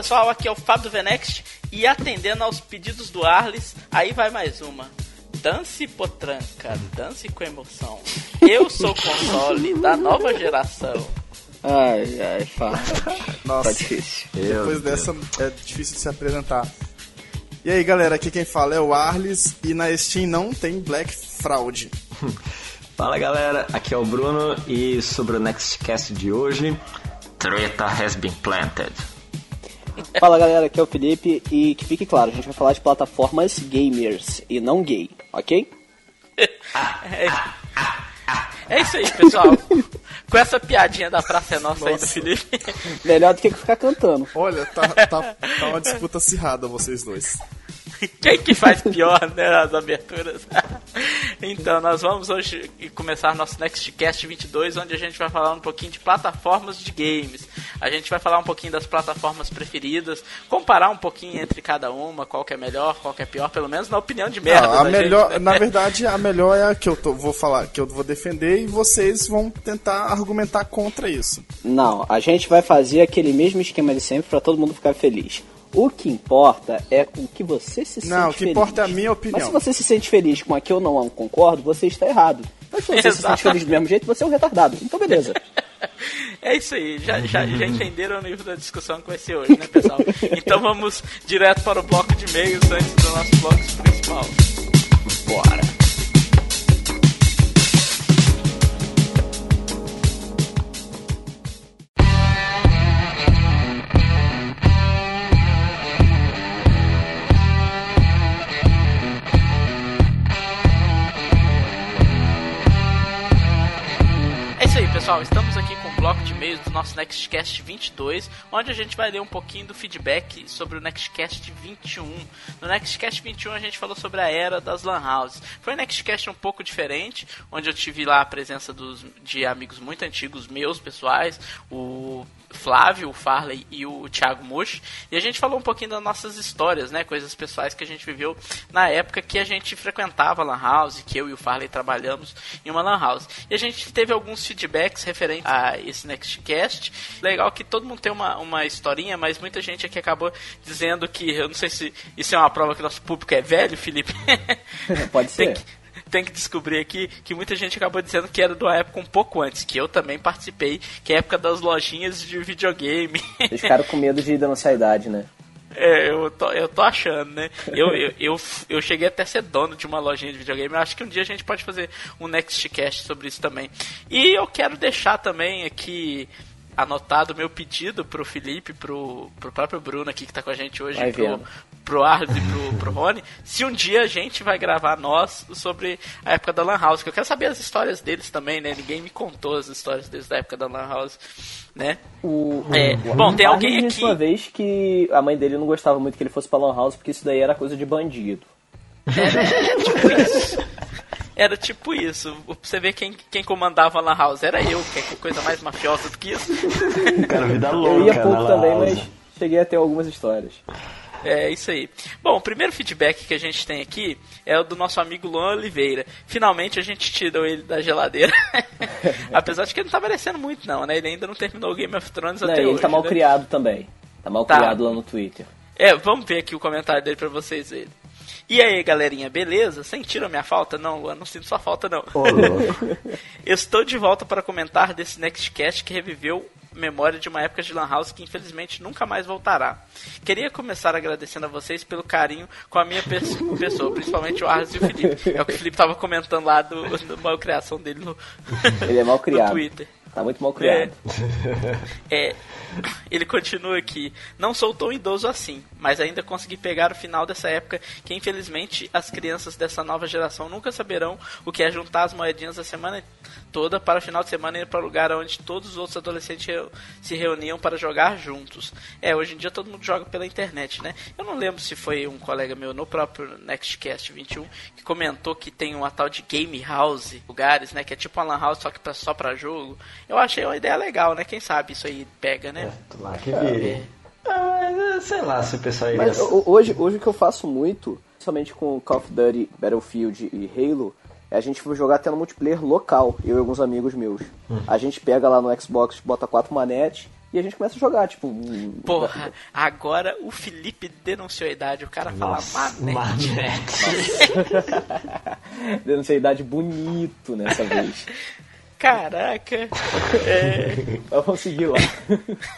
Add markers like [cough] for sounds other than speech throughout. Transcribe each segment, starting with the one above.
pessoal, aqui é o Fábio Venext e atendendo aos pedidos do Arles, aí vai mais uma. Dance potranca, dance com emoção. Eu sou o console da nova geração. Ai, ai, Fábio. Nossa, Tá difícil. depois dessa é difícil de se apresentar. E aí, galera, aqui quem fala é o Arles e na Steam não tem Black Fraud. [laughs] Fala galera, aqui é o Bruno e sobre o Nextcast de hoje, Treta has been planted. Fala galera, aqui é o Felipe e que fique claro, a gente vai falar de plataformas gamers e não gay, ok? É, é isso aí, pessoal. Com essa piadinha da Praça é Nossa, aí do Felipe. Melhor do que ficar cantando. Olha, tá, tá, tá uma disputa acirrada vocês dois. [laughs] Quem que faz pior, né, as aberturas? [laughs] então, nós vamos hoje começar nosso Nextcast 22, onde a gente vai falar um pouquinho de plataformas de games. A gente vai falar um pouquinho das plataformas preferidas, comparar um pouquinho entre cada uma, qual que é melhor, qual que é pior, pelo menos na opinião de merda. Não, a da melhor, gente, né? na [laughs] verdade, a melhor é a que eu tô- vou falar, que eu vou defender e vocês vão tentar argumentar contra isso. Não, a gente vai fazer aquele mesmo esquema de sempre pra todo mundo ficar feliz. O que importa é o que você se sente Não, o que feliz. importa é a minha opinião. Mas se você se sente feliz com a que eu não concordo, você está errado. Mas se você se Exato. sente feliz do mesmo jeito, você é um retardado. Então beleza. [laughs] É isso aí, já, já, já entenderam o nível da discussão que vai ser hoje, né, pessoal? Então vamos direto para o bloco de e-mails antes do nosso bloco principal. Bora. Pessoal. Estamos aqui com o bloco de e-mails do nosso Nextcast 22, onde a gente vai ler um pouquinho do feedback sobre o Nextcast 21. No Nextcast 21 a gente falou sobre a era das Lan Houses. Foi um Nextcast um pouco diferente, onde eu tive lá a presença dos, de amigos muito antigos meus, pessoais, o Flávio, o Farley e o Thiago Mocho. E a gente falou um pouquinho das nossas histórias, né? Coisas pessoais que a gente viveu na época que a gente frequentava a Lan House, que eu e o Farley trabalhamos em uma Lan House. E a gente teve alguns feedbacks referentes a esse Nextcast. Legal que todo mundo tem uma, uma historinha, mas muita gente aqui acabou dizendo que, eu não sei se isso é uma prova que nosso público é velho, Felipe. [laughs] Pode Tem ser. que- tem que descobrir aqui que muita gente acabou dizendo que era de uma época um pouco antes, que eu também participei, que é a época das lojinhas de videogame. [laughs] Eles ficaram com medo de denunciar a idade, né? É, eu tô, eu tô achando, né? Eu, eu, eu, eu cheguei até a ser dono de uma lojinha de videogame. Eu acho que um dia a gente pode fazer um Nextcast sobre isso também. E eu quero deixar também aqui anotado o meu pedido pro Felipe, pro, pro próprio Bruno aqui que tá com a gente hoje, Vai pro. Pro Arles e pro, pro Rony, se um dia a gente vai gravar nós sobre a época da Lan House, que eu quero saber as histórias deles também, né? Ninguém me contou as histórias deles da época da Lan House, né? O, É, o- bom, tem alguém aqui- uma vez que a mãe dele não gostava muito que ele fosse pra Lan House porque isso daí era coisa de bandido. Era tipo isso. Era tipo isso. Pra Você vê quem, quem comandava a Lan House era eu, que é coisa mais mafiosa do que isso. Cara, vida louca. Eu ia pouco Lan também, mas cheguei a ter algumas histórias. É isso aí. Bom, o primeiro feedback que a gente tem aqui é o do nosso amigo Luan Oliveira. Finalmente a gente tirou ele da geladeira. [laughs] Apesar de que ele não tá merecendo muito, não, né? Ele ainda não terminou o Game of Thrones Não, até ele hoje. tá mal né? criado também. Tá mal Tá. criado lá no Twitter. É, vamos ver aqui o comentário dele pra vocês verem. E aí, galerinha, beleza? Sentiram minha falta? Não, Luan, não sinto sua falta, não. [laughs] Estou de volta para comentar desse Nextcast que reviveu memória de uma época de Lan House que infelizmente nunca mais voltará. Queria começar agradecendo a vocês pelo carinho com a minha pers- pessoa, principalmente o Arles e o Felipe. É o que o Felipe tava comentando lá do, da malcriação dele no, Ele é mal [laughs] no criado. Twitter. Tá muito mal criado. [laughs] É, ele continua aqui. Não sou tão idoso assim, mas ainda consegui pegar o final dessa época que infelizmente as crianças dessa nova geração nunca saberão o que é juntar as moedinhas a semana toda para o final de semana ir para o lugar onde todos os outros adolescentes se reuniam para jogar juntos. É, hoje em dia todo mundo joga pela internet, né? Eu não lembro se foi um colega meu no próprio Nextcast 21 que comentou que tem uma tal de game house, lugares, né, que é tipo uma lan house só que pra, só para jogo. Eu achei uma ideia legal, né? Quem sabe isso aí pega, né? Lá que vire. Ah, mas sei lá se o pessoal iria... Mas ho- hoje, hoje o que eu faço muito, somente com Call of Duty, Battlefield e Halo, é a gente jogar até no multiplayer local, eu e alguns amigos meus. A gente pega lá no Xbox, bota quatro manetes, e a gente começa a jogar, tipo. Porra, agora o Felipe denunciou a idade, o cara fala Manete. Manete. [laughs] denunciou a idade bonito nessa vez. [laughs] Caraca. [laughs] É... Vamos seguir lá.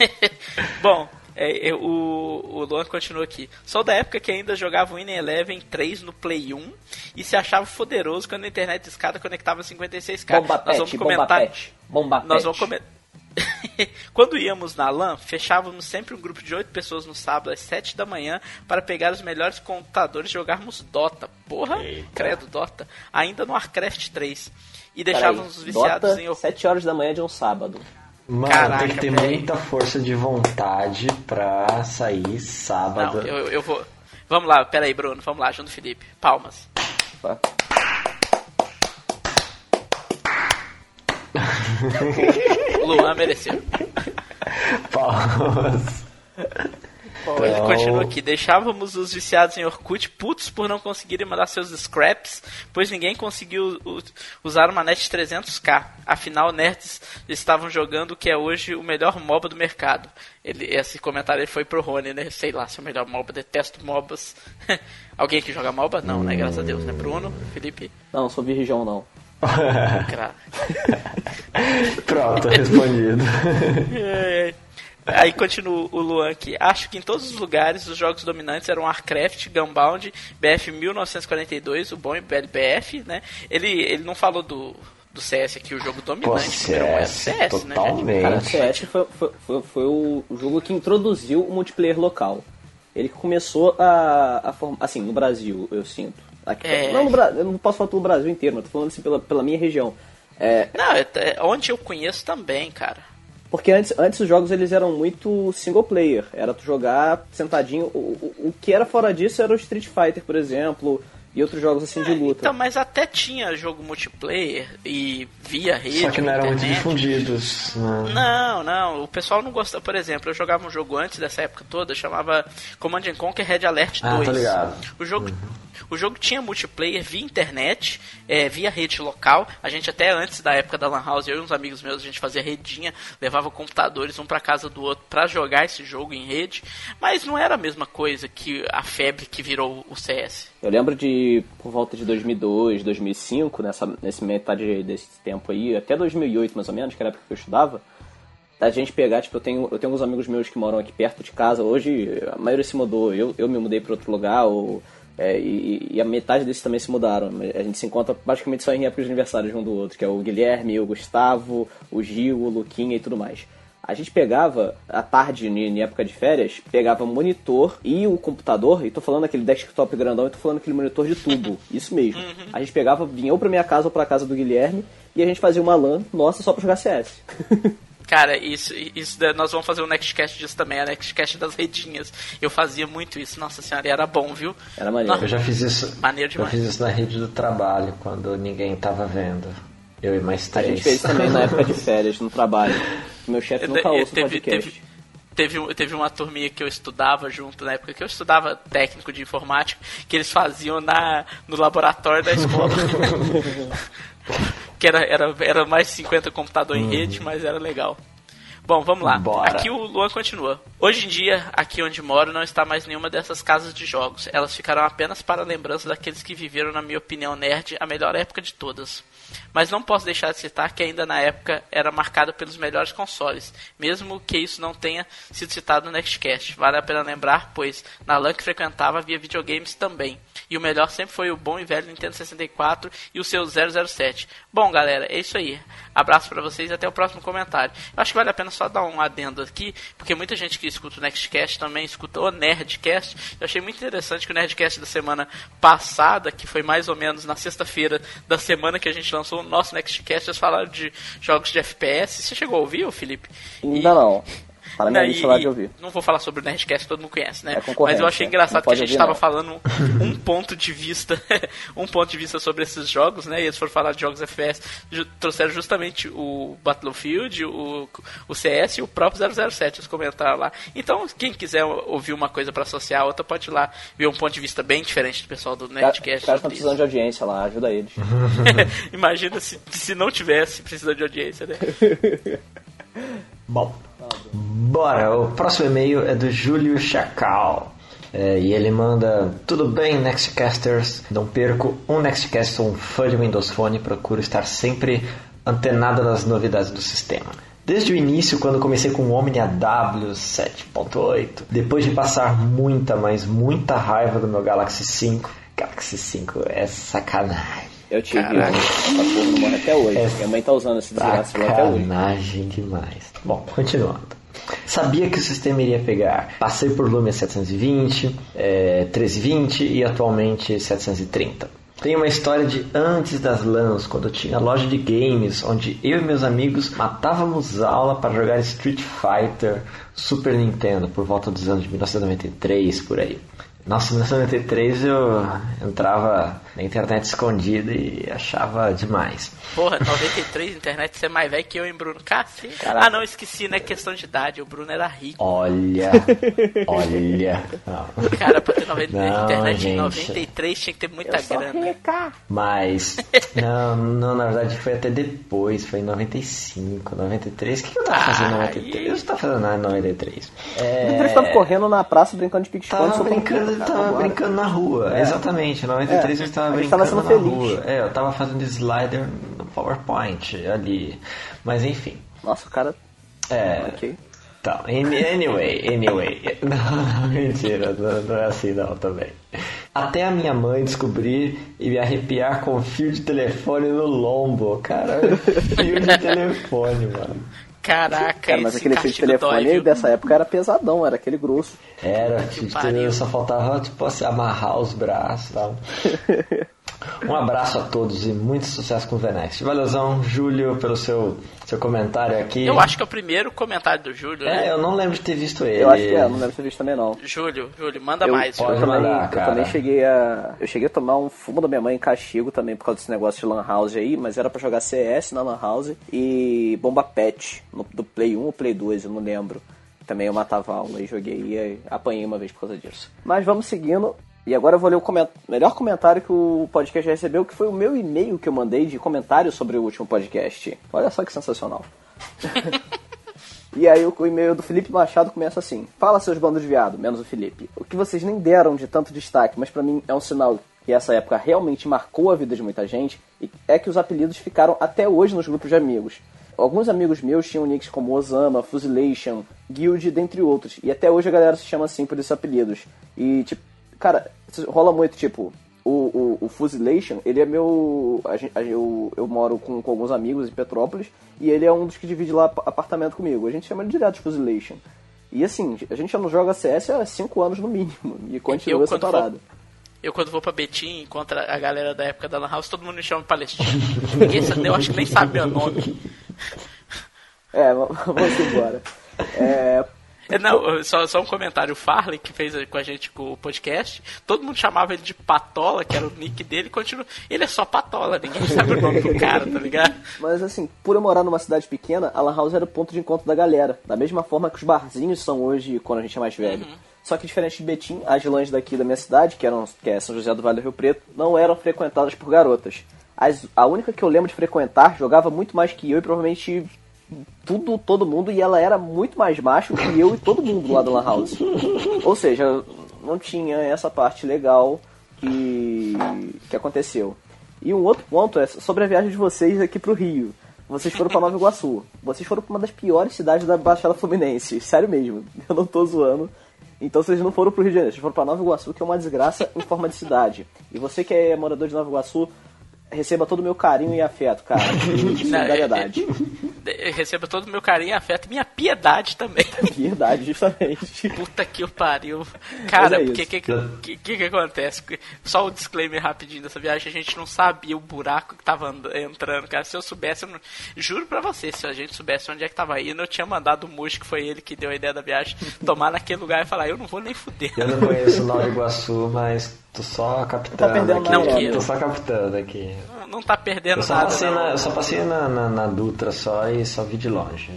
[laughs] Bom, é, é, o, o Luan continua aqui. Sou da época que ainda jogava Winning Eleven 3 no Play 1 e se achava poderoso quando a internet de escada conectava 56k. Bomba Nós vamos comentar. Bomba pet. Bomba Nós vamos comentar. [laughs] Quando íamos na LAN, fechávamos sempre um grupo de 8 pessoas no sábado às 7 da manhã para pegar os melhores computadores e jogarmos Dota. Porra, Eita. credo, Dota. Ainda no Warcraft 3. E deixávamos os viciados Dota, em Orkut. 7 horas da manhã de um sábado. Mano, Caraca, tem que ter muita força de vontade pra sair sábado. Não, eu, eu vou. Vamos lá, pera aí, Bruno. Vamos lá, junto Felipe. Palmas. Tá? [laughs] Luan mereceu. Palmas. Ele Então- continua aqui. Deixávamos os viciados em Orkut putos por não conseguirem mandar seus scraps, pois ninguém conseguiu usar uma net 300k. Afinal, nerds estavam jogando o que é hoje o melhor MOBA do mercado. Ele, esse comentário ele foi pro Rony, né? Sei lá se é o melhor MOBA, detesto MOBAs. [laughs] Alguém que joga MOBA? Não, né? Graças a Deus, né? Bruno, Felipe, Não, sou virgão, não. [laughs] [laughs] Pronto, respondido. É. Aí continua o Luan aqui. Acho que em todos os lugares os jogos dominantes eram Warcraft, Gunbound, BF 1942, o bom e velho BF, né? Ele, ele não falou do, do CS aqui, o jogo Pô, dominante. número um é o CS, CS, né? totalmente. Cara, o CS foi, foi, foi, foi o jogo que introduziu o multiplayer local. Ele começou a, a formar. Assim, no Brasil, eu sinto. Aqui, É. Não, no Bra... eu não posso falar pelo Brasil inteiro, mas tô falando assim pela, pela minha região. É, Não, é- é onde eu conheço também, cara. Porque antes, antes os jogos eles eram muito single player. Era tu jogar sentadinho. O, o, o que era fora disso era o Street Fighter, por exemplo, e outros jogos assim de luta. Então, mas até tinha jogo multiplayer e via rede. Só que não eram muito difundidos. né? Não, não, o pessoal não gosta. Por exemplo, eu jogava um jogo antes dessa época toda, chamava Command and Conquer Red Alert 2. Ah, tô ligado. O jogo, o jogo tinha multiplayer via internet, é, via rede local. A gente até antes da época da Lan House, eu e uns amigos meus, a gente fazia redinha, levava computadores um pra casa do outro pra jogar esse jogo em rede. Mas não era a mesma coisa que a febre que virou o CS. Eu lembro de, por volta de 2002, 2005, nessa, nesse metade desse tempo aí, até 2008 mais ou menos, que era a época que eu estudava, da gente pegar, tipo, eu tenho, eu tenho alguns amigos meus que moram aqui perto de casa, hoje a maioria se mudou, eu, eu me mudei para outro lugar, ou, é, e, e a metade desses também se mudaram. A gente se encontra basicamente só em épocas de aniversário um do outro, que é o Guilherme, o Gustavo, o Gil, o Luquinha e tudo mais. A gente pegava, à tarde, em época de férias, pegava o monitor e o computador, e tô falando aquele desktop grandão, e tô falando aquele monitor de tubo, [laughs] isso mesmo. A gente pegava, vinha ou pra minha casa ou pra casa do Guilherme, e a gente fazia uma LAN nossa só pra jogar CS. [laughs] Cara, isso, isso nós vamos fazer um Nextcast disso também, a Nextcast das redinhas. Eu fazia muito isso, nossa senhora, e era bom, viu? Era maneiro. Eu já fiz isso. Maneiro Eu demais. fiz isso na rede do trabalho, quando ninguém tava vendo. Eu e mais A três. gente fez também na época de [laughs] férias, no trabalho. Meu chefe nunca ouça teve, podcast. teve, teve, teve uma turminha que eu estudava junto na época que eu estudava técnico de informática, que eles faziam na, no laboratório da escola. [laughs] que era, era, era mais de 50 computador em rede, mas era legal. Bom, vamos lá. Bora. Aqui o Luan continua. Hoje em dia, aqui onde moro, não está mais nenhuma dessas casas de jogos. Elas ficarão apenas para lembrança daqueles que viveram, na minha opinião, nerd, a melhor época de todas. Mas não posso deixar de citar que ainda na época era marcada pelos melhores consoles, mesmo que isso não tenha sido citado no Nextcast. Vale a pena lembrar, pois na LAN que frequentava havia videogames também. E o melhor sempre foi o bom e velho Nintendo 64 e o seu 007. Bom, galera, é isso aí. Abraço pra vocês e até o próximo comentário. Eu acho que vale a pena só dar um adendo aqui, porque muita gente que escuta o Nextcast também escuta o Nerdcast. Eu achei muito interessante que o Nerdcast da semana passada, que foi mais ou menos na sexta-feira da semana que a gente lançou o nosso Nextcast, eles falaram de jogos de FPS. Você chegou a ouvir, Felipe? Ainda não. Minha Não, lista lá de ouvir. Não vou falar sobre o Nerdcast, todo mundo conhece, né? É Mas eu achei né? engraçado que a gente estava falando um ponto de vista, [laughs] um ponto de vista sobre esses jogos, né? E eles foram falar de jogos FPS, trouxeram justamente o Battlefield, o, o CS e o próprio 007, eles comentaram lá. Então, quem quiser ouvir uma coisa para associar a outra, pode ir lá ver um ponto de vista bem diferente do pessoal do Os caras Nerdcast. estão precisando de audiência lá, ajuda eles. [laughs] Imagina se, se não tivesse precisando de audiência, né? Bom, Bora, o próximo e-mail é do Júlio Chacal. É, e ele manda: Tudo bem, Nextcasters? Não perco um Nextcast, sou um fã de Windows Phone e procuro estar sempre antenado nas novidades do sistema. Desde o início, quando comecei com o Omnia W7.8, depois de passar muita, mas muita raiva do meu Galaxy 5, Galaxy 5 é sacanagem. Eu tive um, essa porra até hoje. É Minha mãe tá usando esse desgraça até hoje. Sacanagem demais. Bom, continuando. Sabia que o sistema iria pegar. Passei por Lumia 720, é, 1320 e atualmente 730. Tem uma história de antes das LANs, quando eu tinha loja de games, onde eu e meus amigos matávamos aula para jogar Street Fighter Super Nintendo por volta dos anos de 1993 por aí. Nossa, em 1993 eu entrava na internet escondida e achava demais. Porra, 93, internet, você é mais velho que eu, hein, Bruno? Cacete. Ah, não, esqueci, não é questão de idade, o Bruno era rico. Olha, olha. Não. [laughs] Cara, pra ter 90, Não, internet gente. em 93 tinha que ter muita Eu sou grana. rica. Mas, [laughs] não, não, na verdade foi até depois, foi em 95, 93. O que, que eu tava fazendo em Ai. 93? Eu não tava fazendo nada em 93. É, Eles estavam correndo na praça brincando de pique-esconde. Tava soltando brincando, pipa, cara, tava vambora. brincando na rua, É. exatamente. Em 93 É, eu estava a gente brincando tava na feliz. rua. É, eu tava fazendo slider no PowerPoint ali. Mas enfim. Nossa, o cara. É. Ok. Então, any- anyway, anyway. [laughs] Não, mentira, não, não é assim não também. Até a minha mãe descobrir e me arrepiar com fio de telefone no lombo. Cara, [laughs] fio de telefone, mano. Caraca, Cara, mas esse aquele fio de dói, telefone viu? dessa época era pesadão, era aquele grosso. Era, fio de telefone, só faltava tipo assim, amarrar os braços e tal. [laughs] Um abraço a todos e muito sucesso com o Venex. Valeuzão, Júlio, pelo seu, seu comentário aqui. Eu acho que é o primeiro comentário do Júlio, É, né? eu não lembro de ter visto ele. Eu acho que é, não deve ter visto também não. Júlio, Júlio, manda Eu, mais. eu pode também, mandar, eu cara. também cheguei a. Eu cheguei a tomar um fumo da minha mãe em castigo também por causa desse negócio de Lan House aí, mas era pra jogar CS na Lan House e Bomba Pet no, do Play 1 ou Play 2, eu não lembro. Também eu matava aula e joguei e apanhei uma vez por causa disso. Mas vamos seguindo. E agora eu vou ler o coment- melhor comentário que o podcast recebeu, que foi o meu e-mail que eu mandei de comentário sobre o último podcast. Olha só que sensacional. [laughs] E aí o e-mail do Felipe Machado começa assim: Fala seus bandos de viado, menos o Felipe. O que vocês nem deram de tanto destaque, mas pra mim é um sinal que essa época realmente marcou a vida de muita gente, e é que os apelidos ficaram até hoje nos grupos de amigos. Alguns amigos meus tinham nicks como Osama, Fusilation, Guild, dentre outros, e até hoje a galera se chama assim por esses apelidos. E tipo, cara, rola muito tipo, o, o, o Fusilation, ele é meu. a gen- a- eu, eu moro com, com alguns amigos em Petrópolis e ele é um dos que divide lá ap- apartamento comigo. A gente chama ele direto de Fusilation. E assim, a gente já não joga CS há 5 anos no mínimo e continua Eu, essa parada. vou, eu quando vou pra Betim encontro a galera da época da Lan House, todo mundo me chama de [laughs] sabe, eu acho que nem sabe meu nome. É, [laughs] vamos embora. É, Não, só, só um comentário. O Farley, que fez com a gente com o podcast, todo mundo chamava ele de Patola, que era o nick dele, e continua. Ele é só Patola, ninguém sabe o nome do cara, tá ligado? Mas assim, por eu morar numa cidade pequena, a Lan House era o ponto de encontro da galera. Da mesma forma que os barzinhos são hoje quando a gente é mais velho. Só que diferente de Betim, as lãs daqui da minha cidade, que, eram, que é São José do Vale do Rio Preto, não eram frequentadas por garotas. As, a única que eu lembro de frequentar jogava muito mais que eu e provavelmente tudo, todo mundo, e ela era muito mais macho que eu e todo mundo lá da Lan House. Ou seja, não tinha essa parte legal que, que aconteceu. E um outro ponto é sobre a viagem de vocês aqui pro Rio. Vocês foram pra Nova Iguaçu. Vocês foram pra uma das piores cidades da Baixada Fluminense. Sério mesmo. Eu não tô zoando. Então vocês não foram pro Rio de Janeiro, vocês foram pra Nova Iguaçu, que é uma desgraça em forma de cidade. E você que é morador de Nova Iguaçu, receba todo o meu carinho e afeto, cara. [laughs] E solidariedade. Eu recebo todo o meu carinho e afeto, minha piedade também. [laughs] Verdade, justamente. Puta que o pariu. Cara, Mas é que, que, que que acontece? Só o disclaimer rapidinho dessa viagem, a gente não sabia o buraco que tava and- entrando, cara. Se eu soubesse, eu não... juro pra você, se a gente soubesse onde é que tava indo, eu tinha mandado o Mush, que foi ele que deu a ideia da viagem, tomar naquele lugar e falar, eu não vou nem fuder. Eu não conheço Nova Iguaçu, mas tô só captando perdendo aqui. Não, tô só captando aqui. Não, não tá perdendo Eu só nada. passei, não. na, eu só passei na, na, na Dutra só e só vi de longe.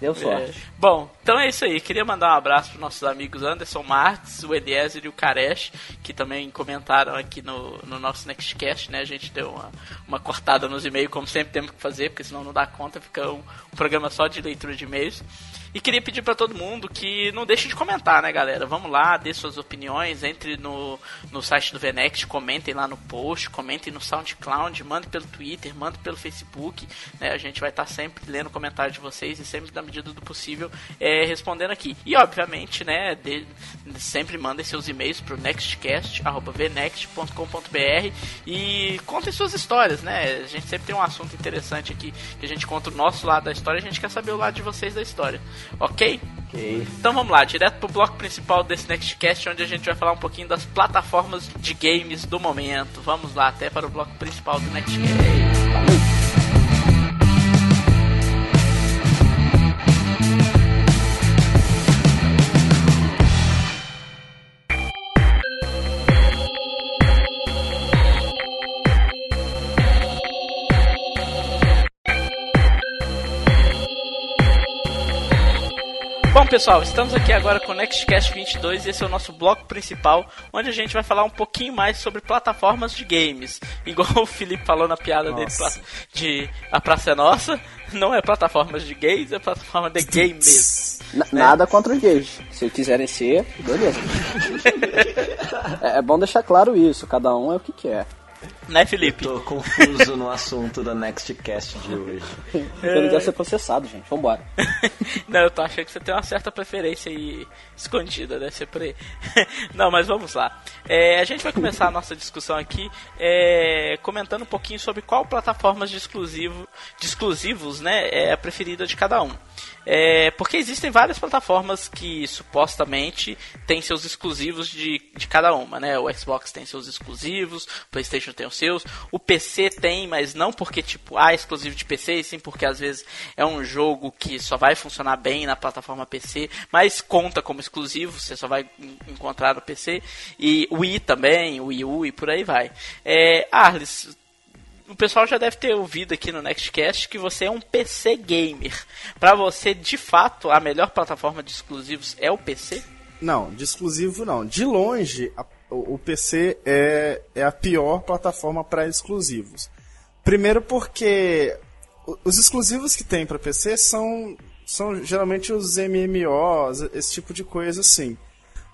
Deu É. sorte. Bom, então é isso aí. Queria mandar um abraço para nossos amigos Anderson Martins, o Eliezer e o Karesh, que também comentaram aqui no, no nosso Nextcast, né? A gente deu uma, uma cortada nos e-mails, como sempre temos que fazer, porque senão não dá conta, fica um, um programa só de leitura de e-mails. E queria pedir para todo mundo que não deixe de comentar, né, galera? Vamos lá, dê suas opiniões, entre no, no site do Venext, comentem lá no post, comentem no SoundCloud, mandem pelo Twitter, mandem pelo Facebook, né? A gente vai estar tá sempre lendo comentários de vocês e sempre, na medida do possível, é, respondendo aqui. E, obviamente, né, de, sempre mandem seus e-mails pro nextcast.vnext.com.br e contem suas histórias, né? A gente sempre tem um assunto interessante aqui, que a gente conta o nosso lado da história, a gente quer saber o lado de vocês da história. Ok? Ok. Então vamos lá, direto pro bloco principal desse Nextcast, onde a gente vai falar um pouquinho das plataformas de games do momento. Vamos lá, até para o bloco principal do Nextcast. Pessoal, estamos aqui agora com o Nextcast 22 e esse é o nosso bloco principal, onde a gente vai falar um pouquinho mais sobre plataformas de games. Igual o Felipe falou na piada nossa. dele de A Praça é Nossa, não é plataformas de gays, é plataforma de games. N né? Nada contra os gays. Se quiserem ser, beleza. [laughs] é, é bom deixar claro isso, cada um é o que quer. Né, Felipe? Eu tô confuso no assunto da Nextcast de hoje. Eu não quero ser processado, gente. Vambora. [laughs] não, eu tô achando que você tem uma certa preferência aí escondida, deve ser por aí. não, mas vamos lá. É, a gente vai começar a nossa discussão aqui é, comentando um pouquinho sobre qual plataformas de, exclusivo, de exclusivos né, é a preferida de cada um. É, porque existem várias plataformas que supostamente têm seus exclusivos de, de cada uma, né? O Xbox tem seus exclusivos, o PlayStation tem os seus, o PC tem, mas não porque tipo, ah, é exclusivo de PC, sim porque às vezes é um jogo que só vai funcionar bem na plataforma PC, mas conta como exclusivo, você só vai encontrar no PC. E o Wii também, o Wii U e por aí vai. É, Arles, o pessoal já deve ter ouvido aqui no Nextcast que você é um PC gamer. Para você, de fato, a melhor plataforma de exclusivos é o PC? Não, de exclusivo não. De longe, a, o, o, PC é, é a pior plataforma para exclusivos. Primeiro porque os exclusivos que tem para PC são, são geralmente os MMOs, esse tipo de coisa assim.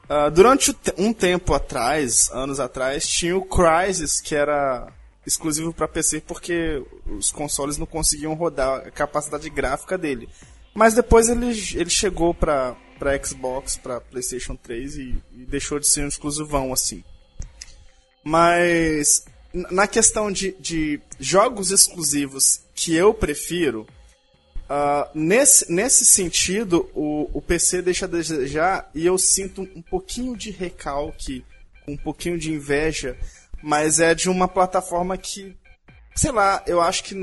Uh, durante um tempo atrás, anos atrás, tinha o Crysis, que era exclusivo para PC porque os consoles não conseguiam rodar a capacidade gráfica dele. Mas depois ele, ele chegou para para Xbox, para PlayStation 3 e, e, deixou de ser um exclusivão assim. Mas na questão de, de jogos exclusivos que eu prefiro, uh, nesse, nesse sentido o, o PC deixa a desejar e eu sinto um pouquinho de recalque, um pouquinho de inveja mas é de uma plataforma que, sei lá, eu acho que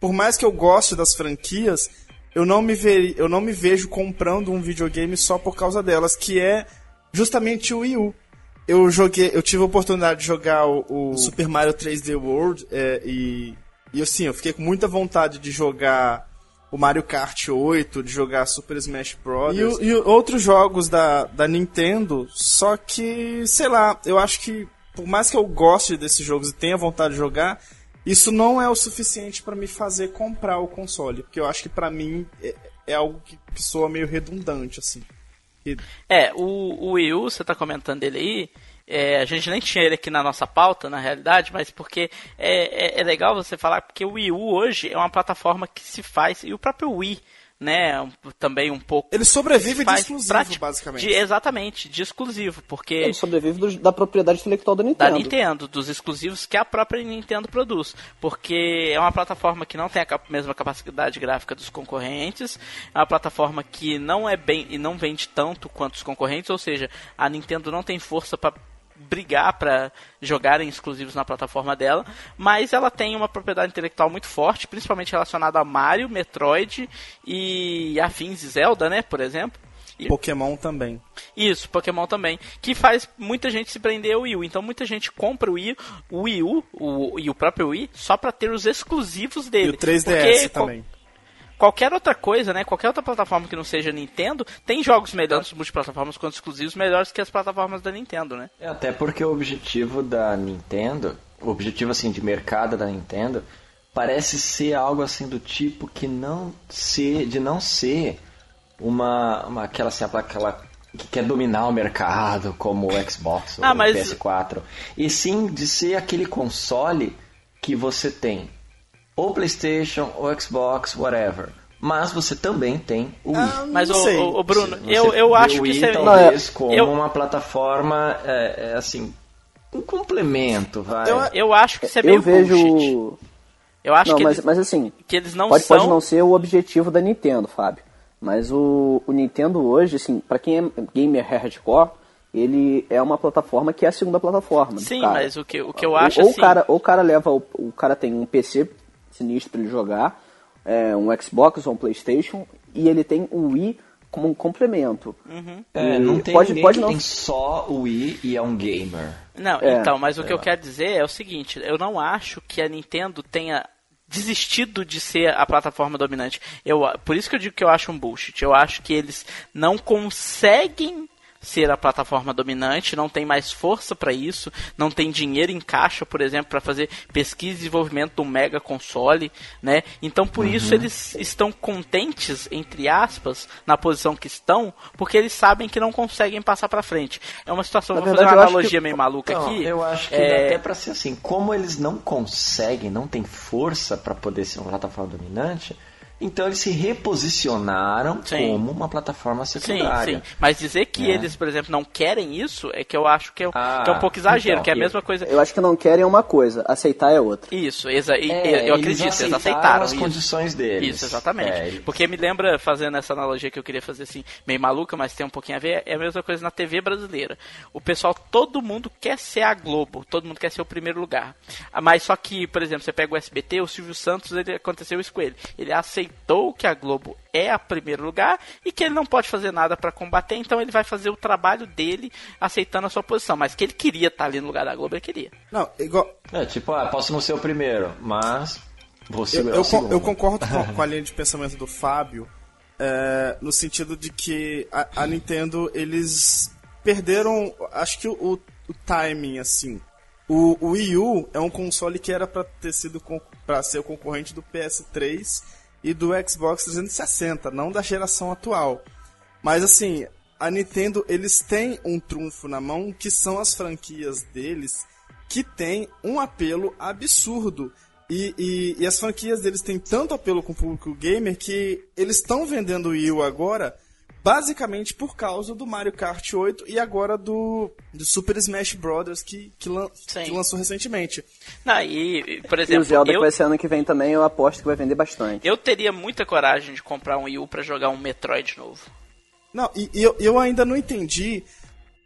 por mais que eu goste das franquias, eu não me eu não me vejo comprando um videogame só por causa delas, que é justamente o Wii U. Eu joguei, eu tive a oportunidade de jogar o, o Super Mario 3D World é, e e assim, eu fiquei com muita vontade de jogar o Mario Kart 8, de jogar Super Smash Bros. E, e, outros jogos da, da Nintendo, só que, sei lá, eu acho que por mais que eu goste desses jogos e tenha vontade de jogar, isso não é o suficiente para me fazer comprar o console, porque eu acho que para mim é, é, algo que, que soa meio redundante assim. E... É, o, o Wii U, você tá comentando ele aí, é, a gente nem tinha ele aqui na nossa pauta, na realidade, mas porque é, é, é, legal você falar, porque o Wii U hoje é uma plataforma que se faz, e o próprio Wii né, também um pouco. Ele sobrevive de exclusivo, basicamente. De, exatamente, de exclusivo, porque. Ele sobrevive do, da propriedade intelectual da Nintendo. Da Nintendo, dos exclusivos que a própria Nintendo produz. Porque é uma plataforma que não tem a mesma capacidade gráfica dos concorrentes, é uma plataforma que não é bem e não vende tanto quanto os concorrentes, ou seja, a Nintendo não tem força para brigar para jogarem exclusivos na plataforma dela, mas ela tem uma propriedade intelectual muito forte, principalmente relacionada a Mario, Metroid e afins Zelda, né, por exemplo. E... Pokémon também. Isso, Pokémon também. Que faz muita gente se prender ao Wii U. Então muita gente compra o Wii, o Wii U o, e o próprio Wii só para ter os exclusivos dele. E o 3DS também qualquer outra coisa, né? Qualquer outra plataforma que não seja Nintendo, tem jogos melhores multiplataformas quanto exclusivos melhores que as plataformas da Nintendo, né? É, até porque o objetivo da Nintendo o objetivo assim de mercado da Nintendo parece ser algo assim do tipo que não ser de não ser uma, uma aquela assim, aquela que quer dominar o mercado como o Xbox ou Ah, o mas- PS4 e sim de ser aquele console que você tem ou PlayStation ou Xbox whatever mas você também tem o Wii Ah, Mas, não ô, ô, Bruno, Você eu, eu acho o que Wii, isso é... talvez como eu- uma plataforma é, é, assim um complemento vai Eu- Eu acho que isso é meio eu vejo. bullshit. Eu acho Não, que, mas, eles, mas assim, que eles não pode, são... pode não ser o objetivo da Nintendo, Fábio. Mas o, o Nintendo hoje, assim, pra quem é gamer hardcore, ele é uma plataforma que é a segunda plataforma. Sim, cara. mas o que, o que eu Ou- acho ou, assim... o cara, ou o cara leva. O, o cara tem um PC sinistro pra ele jogar, é, um Xbox ou um Playstation, e ele tem um Wii como um complemento. É, E não tem pode, ninguém pode que não. tem só o Wii e é um gamer. Não, É, então, mas o que eu quero dizer é o seguinte, eu não acho que a Nintendo tenha desistido de ser a plataforma dominante. Eu, por isso que eu digo que eu acho um bullshit. Eu acho que eles não conseguem ser a plataforma dominante, não tem mais força para isso, não tem dinheiro em caixa, por exemplo, para fazer pesquisa e desenvolvimento de um mega console, né? Então por isso eles estão contentes entre aspas na posição que estão, porque eles sabem que não conseguem passar para frente. É uma situação, Na vou verdade, fazer uma acho que- analogia meio maluca Então, aqui. eu acho que É, até pra ser assim, como eles não conseguem, não tem força pra poder ser uma plataforma dominante, então eles se reposicionaram Sim. como uma plataforma Sim, secundária. sim. Mas dizer que É. eles, por exemplo, não querem isso é que eu acho que é, Ah, que é um pouco exagero, então, que é a mesma coisa. Eu acho que não querem uma coisa, aceitar é outra. Isso, exa É, eu eles acredito, eles aceitaram aceitaram as isso. condições deles. Isso, exatamente. É, eles- Porque me lembra, fazendo essa analogia que eu queria fazer assim, meio maluca, mas tem um pouquinho a ver, é a mesma coisa na TV brasileira. O pessoal, todo mundo quer ser a Globo, todo mundo quer ser o primeiro lugar. Ah, Mas só que, por exemplo, você pega o SBT, o Silvio Santos, ele aconteceu isso com ele. Ele aceitou que a Globo é a primeiro lugar e que ele não pode fazer nada para combater, então ele vai fazer o trabalho dele aceitando a sua posição. Mas que ele queria estar ali no lugar da Globo, ele queria. Não, igual. É, tipo, ah, posso não ser o primeiro, mas você Eu, é o eu, con- segundo. eu concordo com, com a linha de pensamento do Fábio, é, no sentido de que a, a Nintendo, eles perderam, acho que o, o timing, assim. O, o Wii U é um console que era pra ter sido para ser o concorrente do PS3 e do Xbox 360, não da geração atual. Mas assim, a Nintendo, eles têm um trunfo na mão, que são as franquias deles, que tem um apelo absurdo. E, e, e as franquias deles têm tanto apelo com o público gamer que eles estão vendendo o Wii U agora basicamente por causa do Mario Kart 8 e agora do, do Super Smash Bros. que, que, lan- Sim. que lançou recentemente. Não, e, por E o exemplo, Zelda eu, que vai ser ano que vem também, eu aposto que vai vender bastante. eu teria muita coragem de comprar um Wii U pra jogar um Metroid novo. Não, e, e eu, eu ainda não entendi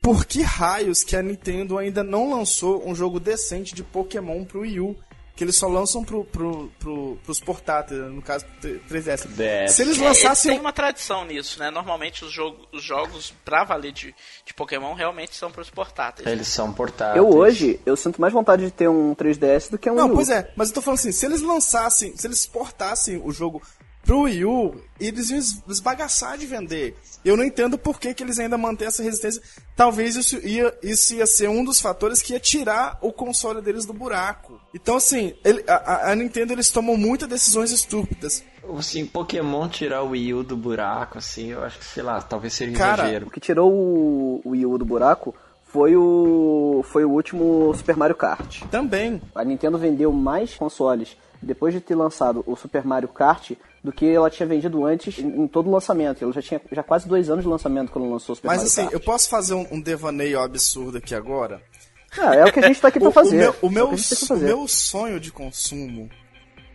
por que raios que a Nintendo ainda não lançou um jogo decente de Pokémon pro Wii U. Que eles só lançam pro, pro, pro, pros portáteis, no caso pro 3DS. DS. Se eles É, lançassem. tem uma tradição nisso, né? Normalmente os, jogo, os jogos pra valer de, de Pokémon realmente são pros portáteis. Eles são portáteis. Eu hoje, eu sinto mais vontade de ter um 3DS do que um Não, Wii U. pois é, mas eu tô falando assim, se eles lançassem, se eles portassem o jogo pro Wii U, eles iam es- esbagaçar de vender. Eu não entendo por que, que eles ainda mantêm essa resistência. Talvez isso ia, isso ia ser um dos fatores que ia tirar o console deles do buraco. Então, assim, ele- a, a- Nintendo eles tomam muitas decisões estúpidas. Assim, Pokémon tirar o Wii U do buraco, assim, eu acho que, sei lá, talvez seria um Cara, exagero. O que tirou o, o Wii U do buraco foi o, foi o último Super Mario Kart. Também. A Nintendo vendeu mais consoles depois de ter lançado o Super Mario Kart do que ela tinha vendido antes em, em todo o lançamento. Ela já tinha já quase dois anos de lançamento quando lançou o Super Mas Mario assim, Kart. eu posso fazer um, um devaneio absurdo aqui agora? Ah, é o que a gente tá aqui [laughs] pra fazer. O meu, o É meu, o fazer. meu sonho de consumo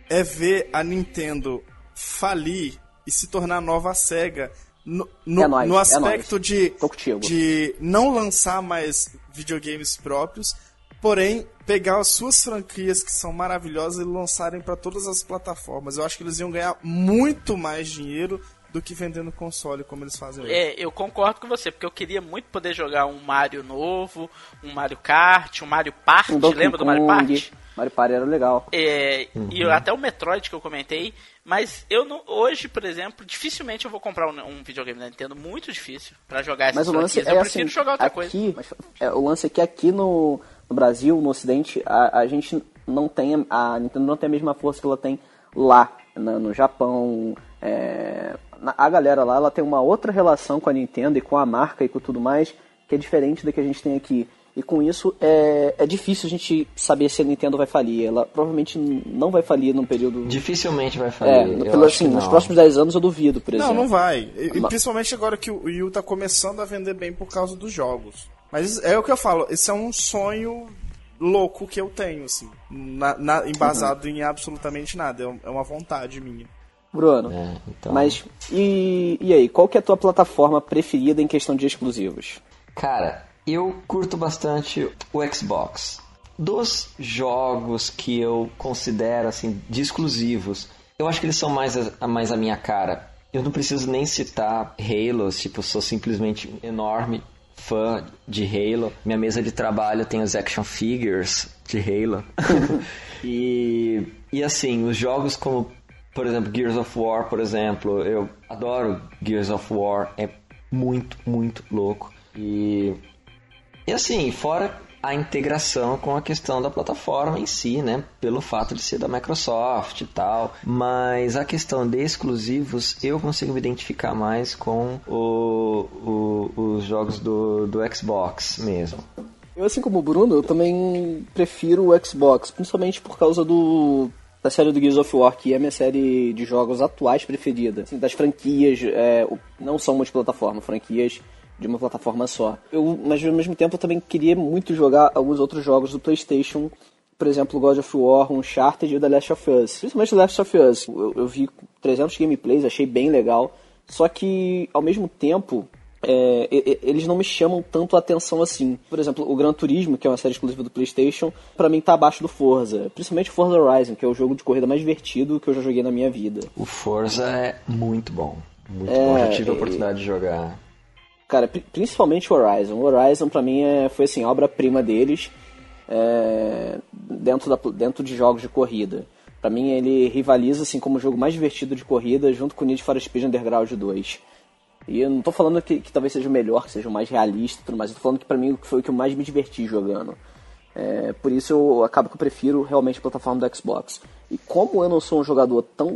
é ver a Nintendo falir e se tornar a nova SEGA no, no, É nóis, no é aspecto nóis. de, de não lançar mais videogames próprios, porém pegar as suas franquias que são maravilhosas e lançarem para todas as plataformas. Eu acho que eles iam ganhar muito mais dinheiro do que vendendo console como eles fazem hoje. É, eu concordo com você, porque eu queria muito poder jogar um Mario novo, um Mario Kart, um Mario Party, Um lembra do Mario Party? Mario Party era legal. É, uhum. E até o Metroid que eu comentei. Mas eu não. Hoje, por exemplo, dificilmente eu vou comprar um, um videogame da Nintendo. Muito difícil para jogar essas Mas o lance franquias. é Eu prefiro assim, jogar outra aqui, coisa. mas, é, o lance é que aqui no, no Brasil, no Ocidente, a, a gente não tem. A Nintendo não tem a mesma força que ela tem lá, na- no Japão. é, na- a galera lá ela tem uma outra relação com a Nintendo e com a marca e com tudo mais, que é diferente da que a gente tem aqui. E com isso é, é difícil a gente saber se a Nintendo vai falir. Ela provavelmente não vai falir num período. Dificilmente vai É, falir. eu pelo, assim, nos próximos 10 anos eu duvido, por exemplo. Não, não vai. E, e Mas- principalmente agora que o Wii U tá começando a vender bem por causa dos jogos. Mas é o que eu falo, esse é um sonho louco que eu tenho, assim. Na, na- embasado em absolutamente nada. É É uma vontade minha. Bruno, É, então... Mas e, e aí, qual que é a tua plataforma preferida em questão de exclusivos? Cara, eu curto bastante o Xbox. Dos jogos que eu considero assim de exclusivos, eu acho que eles são mais a, mais a minha cara. Eu não preciso nem citar Halo, tipo, eu sou simplesmente um enorme fã de Halo. Minha mesa de trabalho tem os action figures de Halo. [laughs] e, e assim, os jogos como, por exemplo, Gears of War, por exemplo, eu adoro Gears of War, é muito, muito louco. E, e assim, fora a integração com a questão da plataforma em si, né? Pelo fato de ser da Microsoft e tal. Mas a questão de exclusivos, eu consigo me identificar mais com o, o- os jogos do, do Xbox mesmo. Eu, assim como o Bruno, eu também prefiro o Xbox, principalmente por causa do da série do Gears of War, que é a minha série de jogos atuais preferida. Assim, das franquias, é, não são multiplataforma, franquias de uma plataforma só. Eu, mas ao mesmo tempo eu também queria muito jogar alguns outros jogos do PlayStation, por exemplo, God of War, Uncharted e o The Last of Us. Principalmente The Last of Us. Eu, eu vi 300 gameplays, achei bem legal. Só que, ao mesmo tempo, é, eles não me chamam tanto a atenção assim. Por exemplo, o Gran Turismo, que é uma série exclusiva do PlayStation, pra mim tá abaixo do Forza. Principalmente o Forza Horizon, que é o jogo de corrida mais divertido que eu já joguei na minha vida. O Forza é muito bom. Muito É, bom, já tive a e- oportunidade de jogar. Cara, pri- principalmente o Horizon. O Horizon pra mim é, foi assim, obra-prima deles é, dentro, da, dentro de jogos de corrida. Pra mim ele rivaliza assim como o jogo mais divertido de corrida junto com o Need for Speed Underground 2. E eu não tô falando que, que talvez seja o melhor, que seja o mais realista e tudo mais. Eu tô falando que pra mim foi o que eu mais me diverti jogando. É, por isso eu acabo que eu prefiro realmente a plataforma do Xbox. E como eu não sou um jogador tão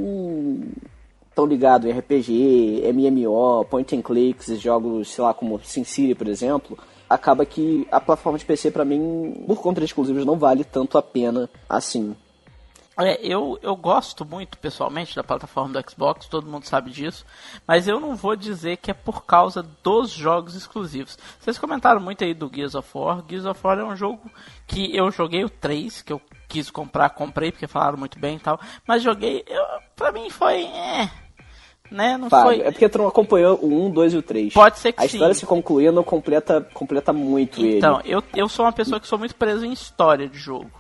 tão ligado em RPG, MMO, point and clicks, jogos, sei lá, como SimCity, por exemplo, acaba que a plataforma de PC pra mim, por conta de exclusivos, não vale tanto a pena assim. É, eu, eu gosto muito, pessoalmente, da plataforma do Xbox, todo mundo sabe disso, mas eu não vou dizer que é por causa dos jogos exclusivos. Vocês comentaram muito aí do Gears of War. Gears of War é um jogo que eu joguei o 3, que eu quis comprar, comprei, porque falaram muito bem e tal, mas joguei, eu, pra mim foi... É, né, não foi... é porque tu não acompanhou o 1, 2 e o 3. Pode ser que A história sim. se concluindo completa, completa muito Então, ele. eu, eu sou uma pessoa que sou muito preso em história de jogo.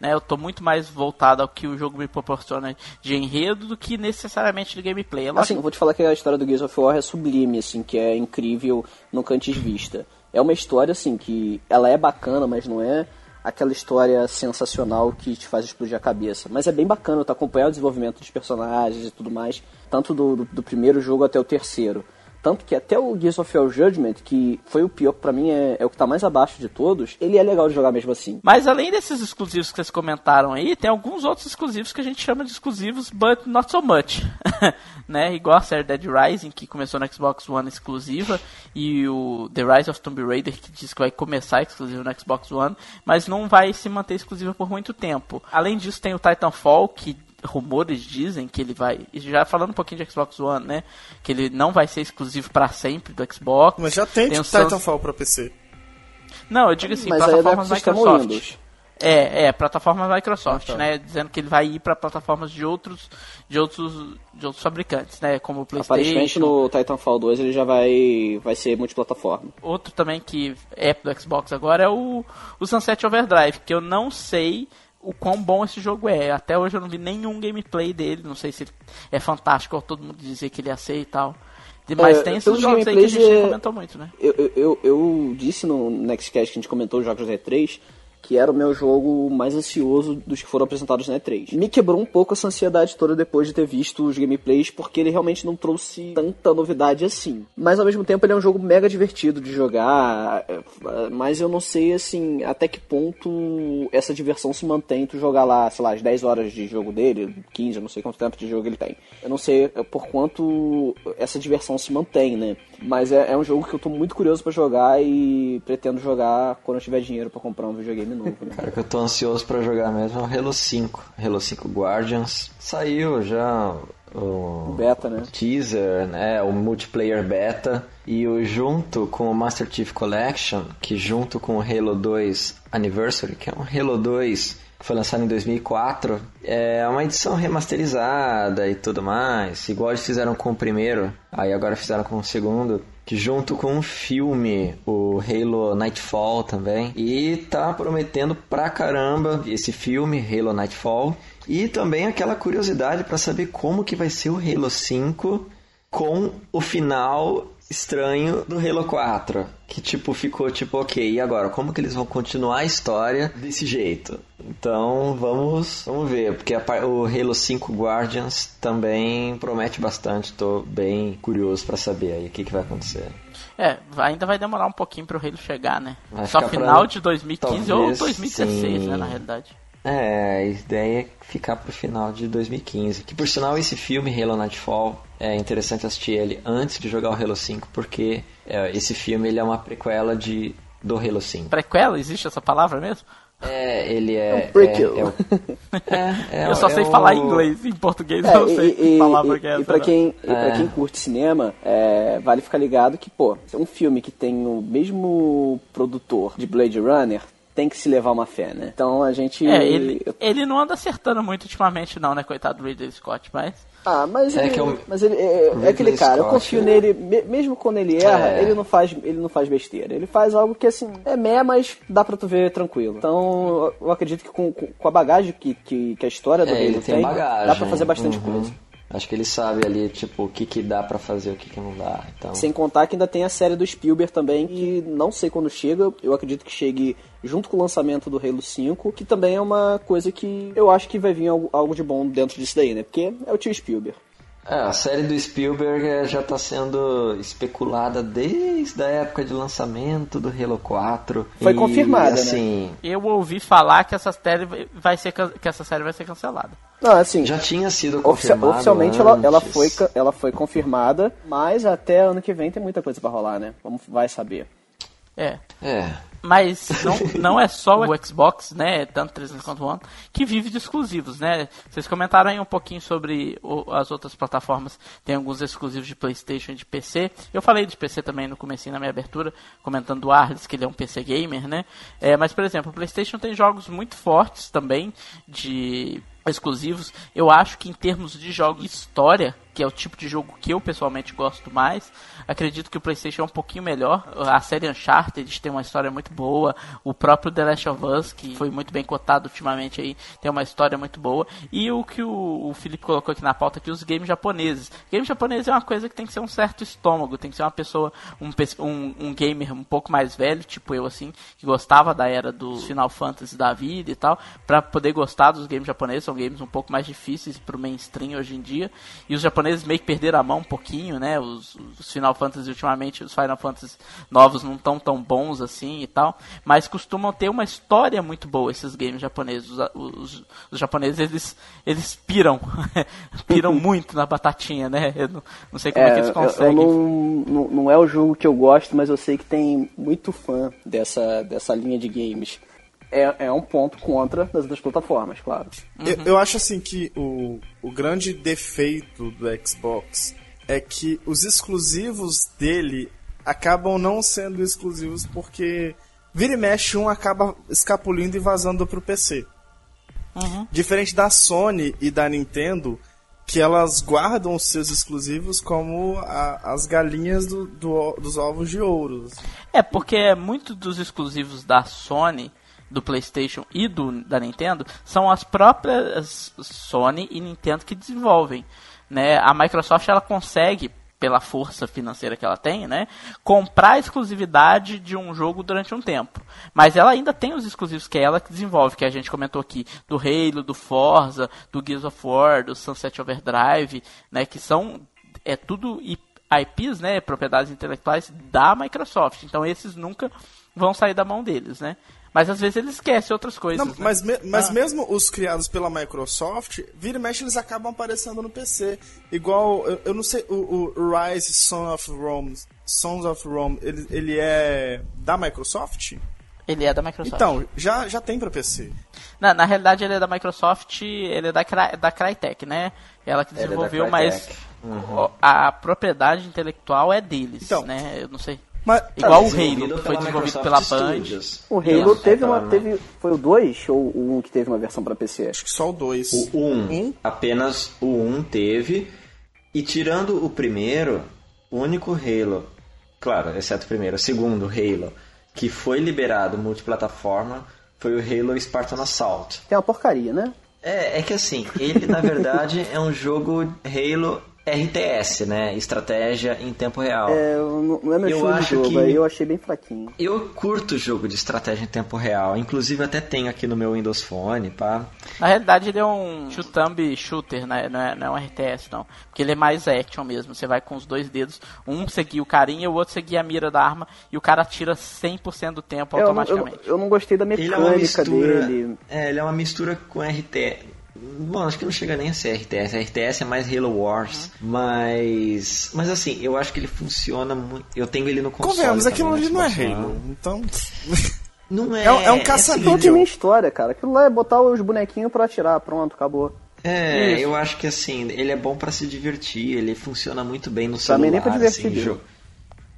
Né? Eu tô muito mais voltado ao que o jogo me proporciona de enredo do que necessariamente de gameplay. É Assim, eu vou te falar que a história do Gears of War é sublime, assim, que é incrível, nunca antes vista. É uma história, assim, que ela é bacana, mas não é aquela história sensacional que te faz explodir a cabeça. Mas é bem bacana, tu acompanhar o desenvolvimento dos personagens e tudo mais, tanto do, do, do primeiro jogo até o terceiro. Tanto que até o Gears of War Judgment, que foi o pior, pra mim é, é o que tá mais abaixo de todos, ele é legal de jogar mesmo assim. Mas além desses exclusivos que vocês comentaram aí, tem alguns outros exclusivos que a gente chama de exclusivos, but not so much. [laughs] né? Igual a série Dead Rising, que começou no Xbox One exclusiva, e o The Rise of Tomb Raider, que diz que vai começar exclusivo no Xbox One, mas não vai se manter exclusiva por muito tempo. Além disso, tem o Titanfall, que rumores dizem que ele vai, já falando um pouquinho de Xbox One, né, que ele não vai ser exclusivo para sempre do Xbox. Mas já tem, Tem tipo, Sans- Titanfall pra PC. Não, eu digo assim, Mas é do plataformas Microsoft. Windows. É, é, plataformas Microsoft, Ah, tá. né? Dizendo que ele vai ir para plataformas de outros, de outros, de outros fabricantes, né? Como o Aparentemente PlayStation. no Titanfall 2 ele já vai, vai ser multiplataforma. Outro também que é do Xbox agora é o, o Sunset Overdrive, que eu não sei o quão bom esse jogo é. Até hoje eu não vi nenhum gameplay dele, não sei se é fantástico, ou todo mundo dizia que ele ia ser e tal. De- Mas É, tem esses jogos aí que a gente é- comentou muito, né? Eu, eu, eu, eu disse no Nextcast que a gente comentou os jogos da E3 que era o meu jogo mais ansioso dos que foram apresentados na E3. Me quebrou um pouco essa ansiedade toda depois de ter visto os gameplays, porque ele realmente não trouxe tanta novidade assim. Mas ao mesmo tempo ele é um jogo mega divertido de jogar, é, mas eu não sei assim até que ponto essa diversão se mantém tu jogar lá, sei lá, as 10 horas de jogo dele, 15, eu não sei quanto tempo de jogo ele tem. Eu não sei é, por quanto essa diversão se mantém, né? Mas é, é um jogo que eu tô muito curioso para jogar e pretendo jogar quando eu tiver dinheiro para comprar um videogame novo. Né? [laughs] Cara, que eu tô ansioso para jogar mesmo é o Halo 5. Halo 5 Guardians. Saiu já o, o beta, né? teaser, né? O multiplayer beta. E o junto com o Master Chief Collection, que junto com o Halo 2 Anniversary, que é um Halo 2 que foi lançado em 2004, é uma edição remasterizada e tudo mais, igual eles fizeram com o primeiro, aí agora fizeram com o segundo, que junto com um filme, o Halo Nightfall também, e tá prometendo pra caramba esse filme, Halo Nightfall, e também aquela curiosidade para saber como que vai ser o Halo 5 com o final estranho do Halo 4. Que tipo, ficou tipo, ok, e agora? Como que eles vão continuar a história desse jeito? Então vamos, vamos ver, porque a, o Halo 5 Guardians também promete bastante, tô bem curioso para saber aí o que, que vai acontecer. É, ainda vai demorar um pouquinho pro Halo chegar, né? Vai Só final pra... de 2015 Talvez, ou 2016, sim. né, na realidade. É, a ideia é ficar pro final de 2015. Que por sinal esse filme, Halo Nightfall, é interessante assistir ele antes de jogar o Halo 5, porque esse filme ele é uma prequela de, do Halo 5. Prequela? Existe essa palavra mesmo? É, ele é. É um prequel. É, [laughs] é, é, eu só sei falar inglês, em português eu não sei e, que palavra e, que é essa. E pra quem, e pra quem curte cinema, vale ficar ligado que, pô, um filme que tem o mesmo produtor de Blade Runner tem que se levar uma fé, né? Então a gente. É, ele, ele não anda acertando muito ultimamente, não, né? Coitado do Ridley Scott, mas. Ah, mas é, ele, eu, mas ele é, é aquele cara, Scott, eu confio é. nele, mesmo quando ele erra, é. ele não faz, ele não faz besteira. Ele faz algo que assim, é mé, mas dá pra tu ver tranquilo. Então, eu acredito que com, com a bagagem que, que, que a história do é, Halo tem, tem dá pra fazer bastante uhum. coisa. Acho que ele sabe ali, tipo, o que, que dá para fazer, o que, que não dá. Então... Sem contar que ainda tem a série do Spielberg também, e não sei quando chega, eu acredito que chegue junto com o lançamento do Halo 5, que também é uma coisa que eu acho que vai vir algo, algo de bom dentro disso daí, né? Porque é o tio Spielberg. É, a série do Spielberg é, já está sendo especulada desde a época de lançamento do Halo 4. Foi e, confirmada, né? assim, né? Eu ouvi falar que essa série vai ser que essa série vai ser cancelada. Não, assim, já tinha sido confirmada. Oficialmente ela, ela, foi, ela foi confirmada, mas até ano que vem tem muita coisa para rolar, né? Vamos vai saber. É. É. Mas não, [laughs] não é só o Xbox, né, tanto 360 quanto o One, que vive de exclusivos, né? Vocês comentaram aí um pouquinho sobre o, as outras plataformas, tem alguns exclusivos de Playstation e de PC. Eu falei de PC também no começo na minha abertura, comentando do Arles, que ele é um PC gamer, né? É, mas, por exemplo, o Playstation tem jogos muito fortes também de exclusivos. Eu acho que em termos de jogos história, que é o tipo de jogo que eu pessoalmente gosto mais, acredito que o PlayStation é um pouquinho melhor. A série Uncharted tem uma história muito boa. O próprio The Last of Us, que foi muito bem cotado ultimamente aí, tem uma história muito boa. E o que o, o Felipe colocou aqui na pauta aqui, os games japoneses. Game japonês é uma coisa que tem que ser um certo estômago, tem que ser uma pessoa, um, um, um gamer um pouco mais velho, tipo eu assim, que gostava da era do Final Fantasy da vida e tal, para poder gostar dos games japoneses. São games um pouco mais difíceis pro mainstream hoje em dia. E os japoneses meio que perderam a mão um pouquinho, né? Os, os Final Fantasy ultimamente, os Final Fantasy novos não estão tão bons assim e tal. Mas costumam ter uma história muito boa esses games japoneses. Os, os, os japoneses, eles, eles piram. [laughs] piram muito na batatinha, né? Eu não, não sei como é, é que eles conseguem. Eu, eu não, não, não é o jogo que eu gosto, mas eu sei que tem muito fã dessa, dessa linha de games é, é um ponto contra das outras plataformas, claro. Uhum. Eu, eu, acho assim que o, o grande defeito do Xbox é que os exclusivos dele acabam não sendo exclusivos porque vira e mexe um acaba escapulindo e vazando pro PC. Uhum. Diferente da Sony e da Nintendo, que elas guardam os seus exclusivos como a, as galinhas do, do, dos ovos de ouro. É, porque muito dos exclusivos da Sony do PlayStation e do, da Nintendo são as próprias Sony e Nintendo que desenvolvem. Né? A Microsoft ela consegue pela força financeira que ela tem, né, comprar a exclusividade de um jogo durante um tempo. Mas ela ainda tem os exclusivos que é ela desenvolve, que a gente comentou aqui, do Halo, do Forza, do Gears of War, do Sunset Overdrive, né, que são é tudo IPs, né, propriedades intelectuais da Microsoft. Então esses nunca vão sair da mão deles, né? Mas às vezes eles esquecem outras coisas. Não, né? Mas, me, mas ah. mesmo os criados pela Microsoft, vira e mexe, eles acabam aparecendo no PC. Igual, eu, eu não sei, o, o, Rise Son of Rome, Sons of Rome, ele, ele é da Microsoft? Ele é da Microsoft. Então, já, já tem pra PC. Na, na realidade, ele é da Microsoft, ele é da, da Crytek, né? Ela que é desenvolveu, é mas uhum. a propriedade intelectual é deles, então, né? Eu não sei. Mas, Igual o Halo, que foi desenvolvido pela Band. O Halo teve uma. Teve, foi o 2 ou o 1 que teve uma versão para PC? Acho que só o 2. O 1. Apenas o 1 teve. E tirando o primeiro, o único Halo, claro, exceto o primeiro, o segundo Halo, que foi liberado multiplataforma, foi o Halo Spartan Assault. Tem uma porcaria, né? É, é que assim, ele na verdade [laughs] é um jogo Halo RTS, né? Estratégia em tempo real. É, não é meu eu acho jogo, que eu achei bem fraquinho. Eu curto jogo de estratégia em tempo real, inclusive até tenho aqui no meu Windows Phone, pá. Na realidade ele é um shoot shooter, né? não, é, não é um RTS não, porque ele é mais action mesmo, você vai com os dois dedos, um seguir o carinha, o outro seguir a mira da arma e o cara atira 100% do tempo automaticamente. Eu, eu, eu, não gostei da mecânica ele é mistura, dele. É, ele é uma mistura com RTS Bom, acho que não chega nem a ser RTS. A RTS é mais Halo Wars. Uhum. Mas. Mas assim, eu acho que ele funciona muito. Eu tenho ele no console. Convenhamos, aquilo ali não é Halo. Então. [laughs] Não é. É, é um caça-níquel. É minha história, cara. Aquilo lá é botar os bonequinhos pra atirar. Pronto, acabou. É, Isso. eu acho que assim, ele é bom para se divertir, ele funciona muito bem no celular. Também nem pra divertir. Assim, jogo,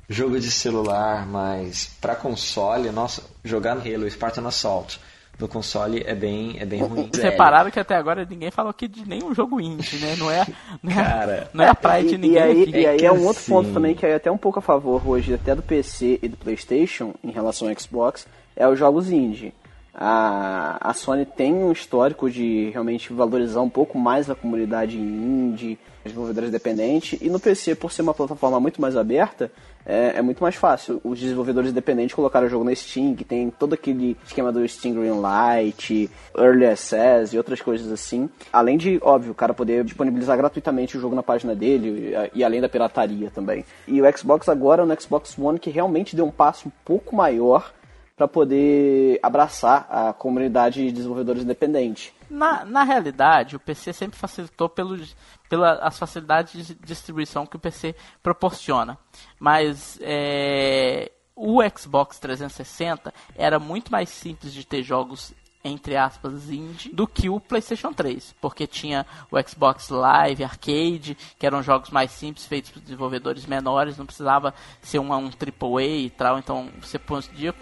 jogo de celular, mas para console, nossa, jogar no Halo Spartan Assault no console é bem, é bem ruim. Repararam que até agora ninguém falou aqui de nenhum jogo indie, né? Não é, não é, Cara, não é a praia de ninguém. E aí, aqui. E aí é, um outro assim... ponto também que é até um pouco a favor hoje, até do PC e do PlayStation, em relação ao Xbox, é os jogos indie. A, a Sony tem um histórico de realmente valorizar um pouco mais a comunidade indie, desenvolvedores independentes, e no PC, por ser uma plataforma muito mais aberta, é, é, muito mais fácil. Os desenvolvedores independentes colocaram o jogo na Steam, que tem todo aquele esquema do Steam Greenlight, Early Access e outras coisas assim. Além de, óbvio, o cara poder disponibilizar gratuitamente o jogo na página dele e, e além da pirataria também. E o Xbox agora, no Xbox One, que realmente deu um passo um pouco maior para poder abraçar a comunidade de desenvolvedores independentes. Na, na realidade, o PC sempre facilitou pelas facilidades de distribuição que o PC proporciona. Mas é, o Xbox 360 era muito mais simples de ter jogos entre aspas, indie, do que o PlayStation 3, porque tinha o Xbox Live Arcade, que eram jogos mais simples, feitos por desenvolvedores menores, não precisava ser um, um AAA e tal, então você podia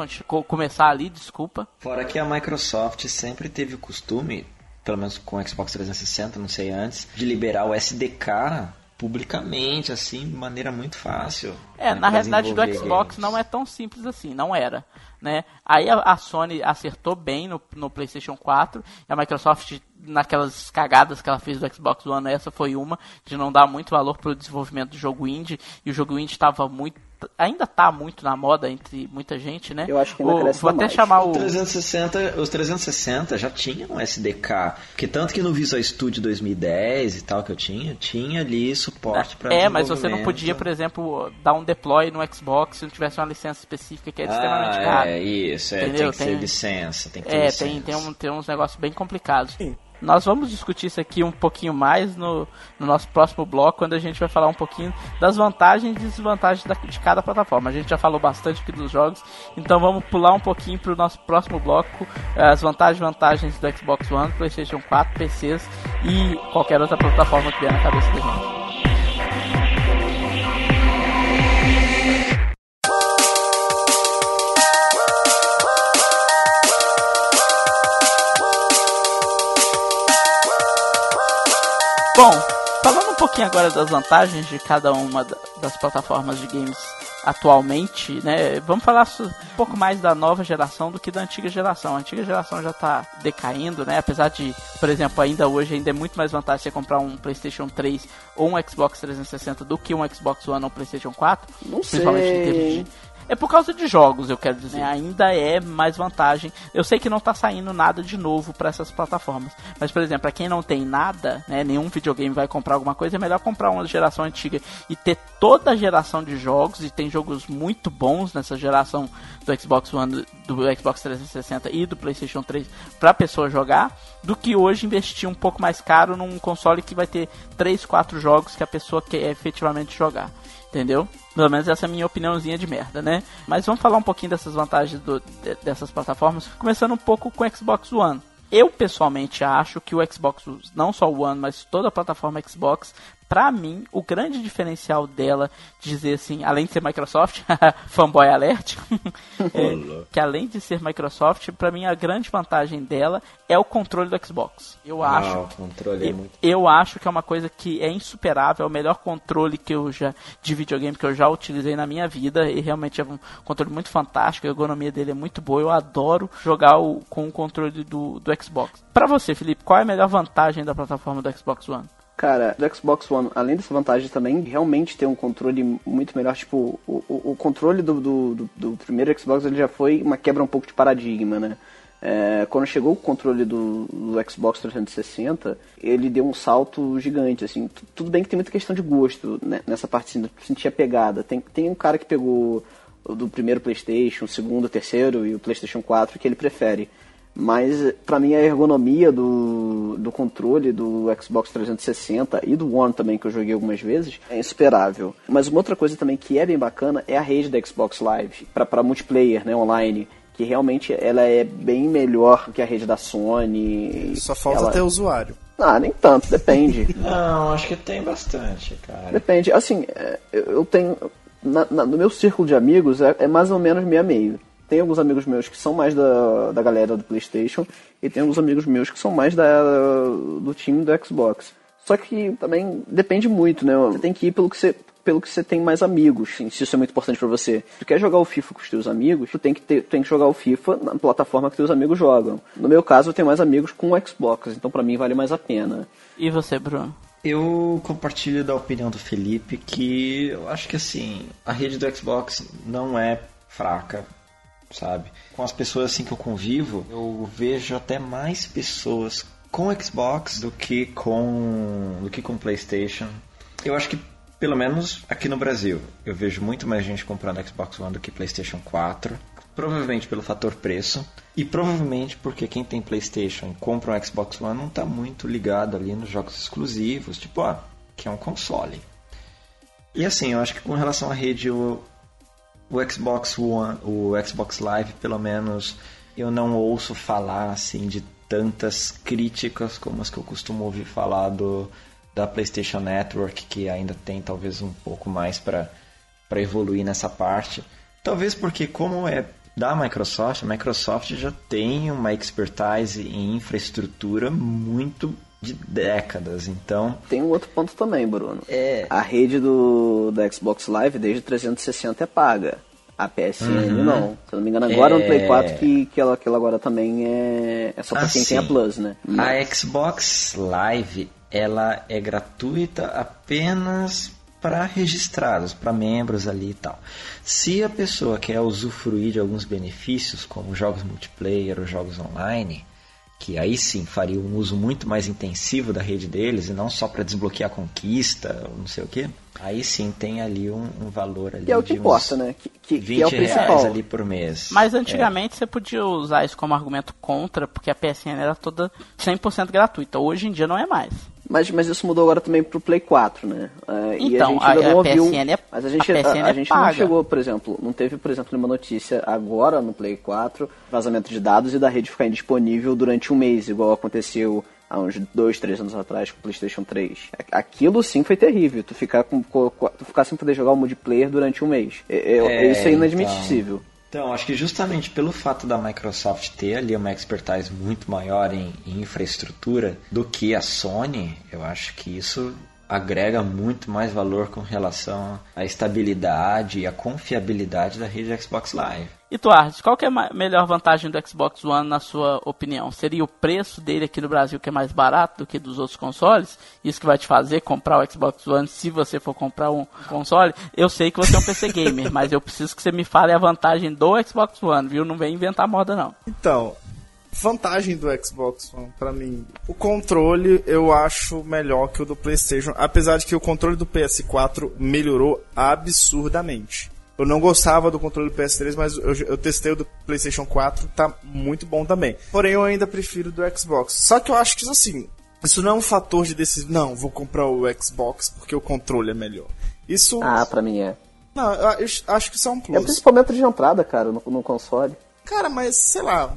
começar ali, desculpa. Fora que a Microsoft sempre teve o costume pelo menos com o Xbox 360, não sei antes, de liberar o SDK publicamente, assim, de maneira muito fácil. É, né, na realidade do Xbox games. não é tão simples assim, não era. Né? Aí a, a Sony acertou bem no, no PlayStation 4, e a Microsoft, naquelas cagadas que ela fez do Xbox One, essa foi uma, de não dar muito valor para o desenvolvimento do jogo indie, e o jogo indie estava muito ainda tá muito na moda entre muita gente, né? Eu acho que ainda o, Vou até mais. chamar o... o 360, os 360 já tinham um SDK, que tanto que no Visual Studio 2010 e tal que eu tinha, tinha ali suporte para É, mas você não podia, por exemplo, dar um deploy no Xbox se não tivesse uma licença específica que é extremamente ah, caro. É, isso, é, tem que tem, ter licença, tem que ter É, licença. tem, tem, um, tem uns negócios bem complicados. Sim. Nós vamos discutir isso aqui um pouquinho mais no, no, nosso próximo bloco, quando a gente vai falar um pouquinho das vantagens e desvantagens da, de cada plataforma. A gente já falou bastante aqui dos jogos, então vamos pular um pouquinho para o nosso próximo bloco, as vantagens e vantagens do Xbox One, PlayStation 4, PCs e qualquer outra plataforma que vier na cabeça da gente. Pouquinho agora das vantagens de cada uma das plataformas de games atualmente, né? Vamos falar um pouco mais da nova geração do que da antiga geração. A antiga geração já está decaindo, né? Apesar de, por exemplo, ainda hoje ainda é muito mais vantagem você comprar um PlayStation 3 ou um Xbox 360 do que um Xbox One ou um PlayStation 4. Não principalmente sei. em termos de é por causa de jogos, eu quero dizer. Ainda é mais vantagem. Eu sei que não tá saindo nada de novo para essas plataformas. Mas, por exemplo, para quem não tem nada, né, nenhum videogame vai comprar alguma coisa, é melhor comprar uma geração antiga e ter toda a geração de jogos. E tem jogos muito bons nessa geração do Xbox One, do Xbox 360 e do PlayStation 3 para pessoa jogar, do que hoje investir um pouco mais caro num console que vai ter 3, 4 jogos que a pessoa quer efetivamente jogar. Entendeu? Pelo menos essa é a minha opiniãozinha de merda, né? Mas vamos falar um pouquinho dessas vantagens do, de, dessas plataformas, começando um pouco com o Xbox One. Eu pessoalmente acho que o Xbox, não só o One, mas toda a plataforma Xbox, pra mim, o grande diferencial dela, dizer assim, além de ser Microsoft, [laughs] fanboy alert, [laughs] é, que além de ser Microsoft, pra mim a grande vantagem dela é o controle do Xbox. Eu Ah, acho. o controle é muito. eu acho que é uma coisa que é insuperável, é o melhor controle que eu já de videogame que eu já utilizei na minha vida e realmente é um controle muito fantástico, a ergonomia dele é muito boa, eu adoro jogar o- com o controle do, do Xbox. Pra você, Felipe, qual é a melhor vantagem da plataforma do Xbox One? Cara, do Xbox One, além dessa vantagem também, realmente tem um controle muito melhor. Tipo, o, o, o controle do, do, do- primeiro Xbox ele já foi uma quebra um pouco de paradigma, né? É, quando chegou o controle do, do Xbox 360, ele deu um salto gigante, assim. Tu- Tudo bem que tem muita questão de gosto né, nessa parte, assim, sentir a pegada. Tem, tem um cara que pegou o do primeiro PlayStation, o segundo, terceiro e o PlayStation 4 que ele prefere. Mas pra mim a ergonomia do, do controle do Xbox 360 e do One também, que eu joguei algumas vezes, é insuperável. Mas uma outra coisa também que é bem bacana é a rede da Xbox Live, pra pra multiplayer, né, online. Que realmente ela é bem melhor que a rede da Sony. Só falta ela... ter usuário. Ah, nem tanto, depende. [laughs] Não, acho que tem bastante, cara. Depende. Assim, é, eu tenho. na- na- no meu círculo de amigos é, é mais ou menos meio a meio. Tem alguns amigos meus que são mais da, da galera do PlayStation e tem alguns amigos meus que são mais da, do time do Xbox. Só que também depende muito, né? Você tem que ir pelo que você, pelo que você tem mais amigos, assim, se isso é muito importante pra você. Se tu quer jogar o FIFA com os teus amigos, tu tem que, ter, tu tem que jogar o FIFA na plataforma que teus amigos jogam. No meu caso, eu tenho mais amigos com o Xbox, então pra mim vale mais a pena. E você, Bruno? Eu compartilho da opinião do Felipe que eu acho que assim, a rede do Xbox não é fraca, sabe? Com as pessoas assim que eu convivo, eu vejo até mais pessoas com Xbox do que com do que com PlayStation. Eu acho que pelo menos aqui no Brasil, eu vejo muito mais gente comprando Xbox One do que PlayStation 4. Provavelmente pelo fator preço. E provavelmente porque quem tem PlayStation e compra um Xbox One não está muito ligado ali nos jogos exclusivos, tipo, ah, que é um console. E assim, eu acho que com relação à rede, o, o Xbox One, o Xbox Live, pelo menos, eu não ouço falar assim de tantas críticas como as que eu costumo ouvir falar do da PlayStation Network, que ainda tem talvez um pouco mais para evoluir nessa parte. Talvez porque como é da Microsoft, a Microsoft já tem uma expertise em infraestrutura muito de décadas, então Tem um outro ponto também, Bruno. É. A rede do, da Xbox Live desde 360 é paga. A PSN não. Se eu não me engano, agora no É. Play 4 que, que, ela, que ela agora também é, é só pra Ah, quem tem a. Plus, né? A Xbox Live ela é gratuita apenas para registrados, para membros ali e tal. Se a pessoa quer usufruir de alguns benefícios, como jogos multiplayer ou jogos online, que aí sim faria um uso muito mais intensivo da rede deles e não só para desbloquear conquista ou não sei o que, aí sim tem ali um, um valor ali Que é o que importa, né? Que, que, 20 que é o reais principal. ali por mês. Mas É. antigamente você podia usar isso como argumento contra, porque a PSN era toda 100% gratuita. Hoje em dia não é mais. Mas, mas isso mudou agora também pro Play 4, né? É, e a Então, gente ainda a- não a ouviu. PSN é- mas a gente, a a, a é gente não paga. chegou, por exemplo, não teve, por exemplo, nenhuma notícia agora no Play 4, vazamento de dados e da rede ficar indisponível durante um mês, igual aconteceu há uns dois, três anos atrás com o PlayStation 3. Aquilo sim foi terrível, tu ficar, com, com- com- tu ficar sem poder jogar o multiplayer durante um mês. É, é- É, isso é inadmissível. Então, acho que justamente pelo fato da Microsoft ter ali uma expertise muito maior em, em infraestrutura do que a Sony, eu acho que isso agrega muito mais valor com relação à estabilidade e à confiabilidade da rede Xbox Live. E tu, Ars, qual que é a melhor vantagem do Xbox One na sua opinião? Seria o preço dele aqui no Brasil que é mais barato do que dos outros consoles? Isso que vai te fazer comprar o Xbox One se você for comprar um console? Eu sei que você é um PC gamer, [laughs] mas eu preciso que você me fale a vantagem do Xbox One, viu? Não vem inventar moda não. Então, vantagem do Xbox One para mim. O controle eu acho melhor que o do PlayStation, apesar de que o controle do PS4 melhorou absurdamente. Eu não gostava do controle do PS3, mas eu, eu, testei o do PlayStation 4, tá muito bom também. Porém, eu ainda prefiro do Xbox. Só que eu acho que assim, isso não é um fator de decisão. Não, vou comprar o Xbox porque o controle é melhor. Isso. Ah, pra mim é. Não, eu acho que isso é um plus. É principalmente de entrada, cara, no, no console. Cara, mas sei lá,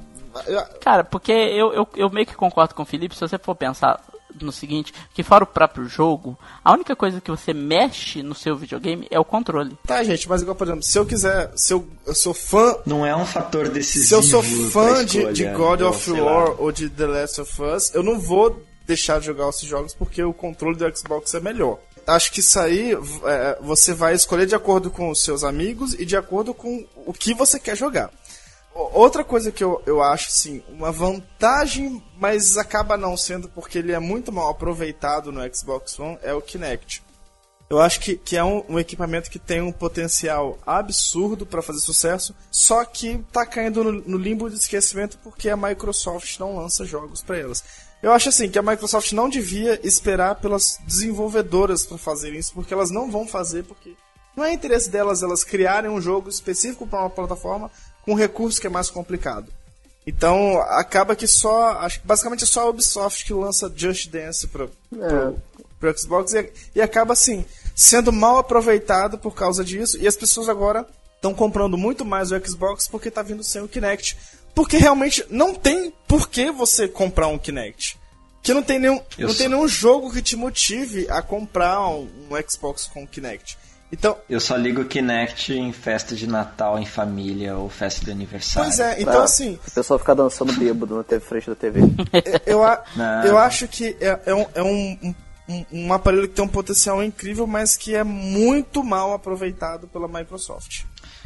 Cara, porque eu, eu, eu meio que concordo com o Felipe, se você for pensar no seguinte, que fora o próprio jogo, a única coisa que você mexe no seu videogame é o controle. Tá, gente, mas igual, por exemplo, se eu quiser, se eu, eu sou fã... Não é um fator decisivo Se eu sou fã de, de God of War ou de The Last of Us, eu não vou deixar de jogar esses jogos porque o controle do Xbox é melhor. Acho que isso aí é, você vai escolher de acordo com os seus amigos e de acordo com o que você quer jogar. Outra coisa que eu, eu acho, assim, uma vantagem, mas acaba não sendo porque ele é muito mal aproveitado no Xbox One, é o Kinect. Eu acho que, que é um, um equipamento que tem um potencial absurdo para fazer sucesso, só que tá caindo no, no, limbo de esquecimento porque a Microsoft não lança jogos para elas. Eu acho assim que a Microsoft não devia esperar pelas desenvolvedoras para fazerem isso, porque elas não vão fazer porque não é interesse delas elas criarem um jogo específico para uma plataforma com um recurso que é mais complicado. Então, acaba que só. Acho que basicamente é só a Ubisoft que lança Just Dance para é. pro, Xbox e, e acaba assim, sendo mal aproveitado por causa disso. E as pessoas agora estão comprando muito mais o Xbox porque está vindo sem o Kinect. Porque realmente não tem por que você comprar um Kinect. Que não tem nenhum, não tem nenhum jogo que te motive a comprar um, um Xbox com Kinect. Então, eu só ligo o Kinect em festa de Natal em família ou festa de aniversário. Pois é, então pra assim. O pessoal ficar dançando bêbado na frente da TV. [laughs] eu, eu acho que é, é, um, é um, um, um, aparelho que tem um potencial incrível, mas que é muito mal aproveitado pela Microsoft.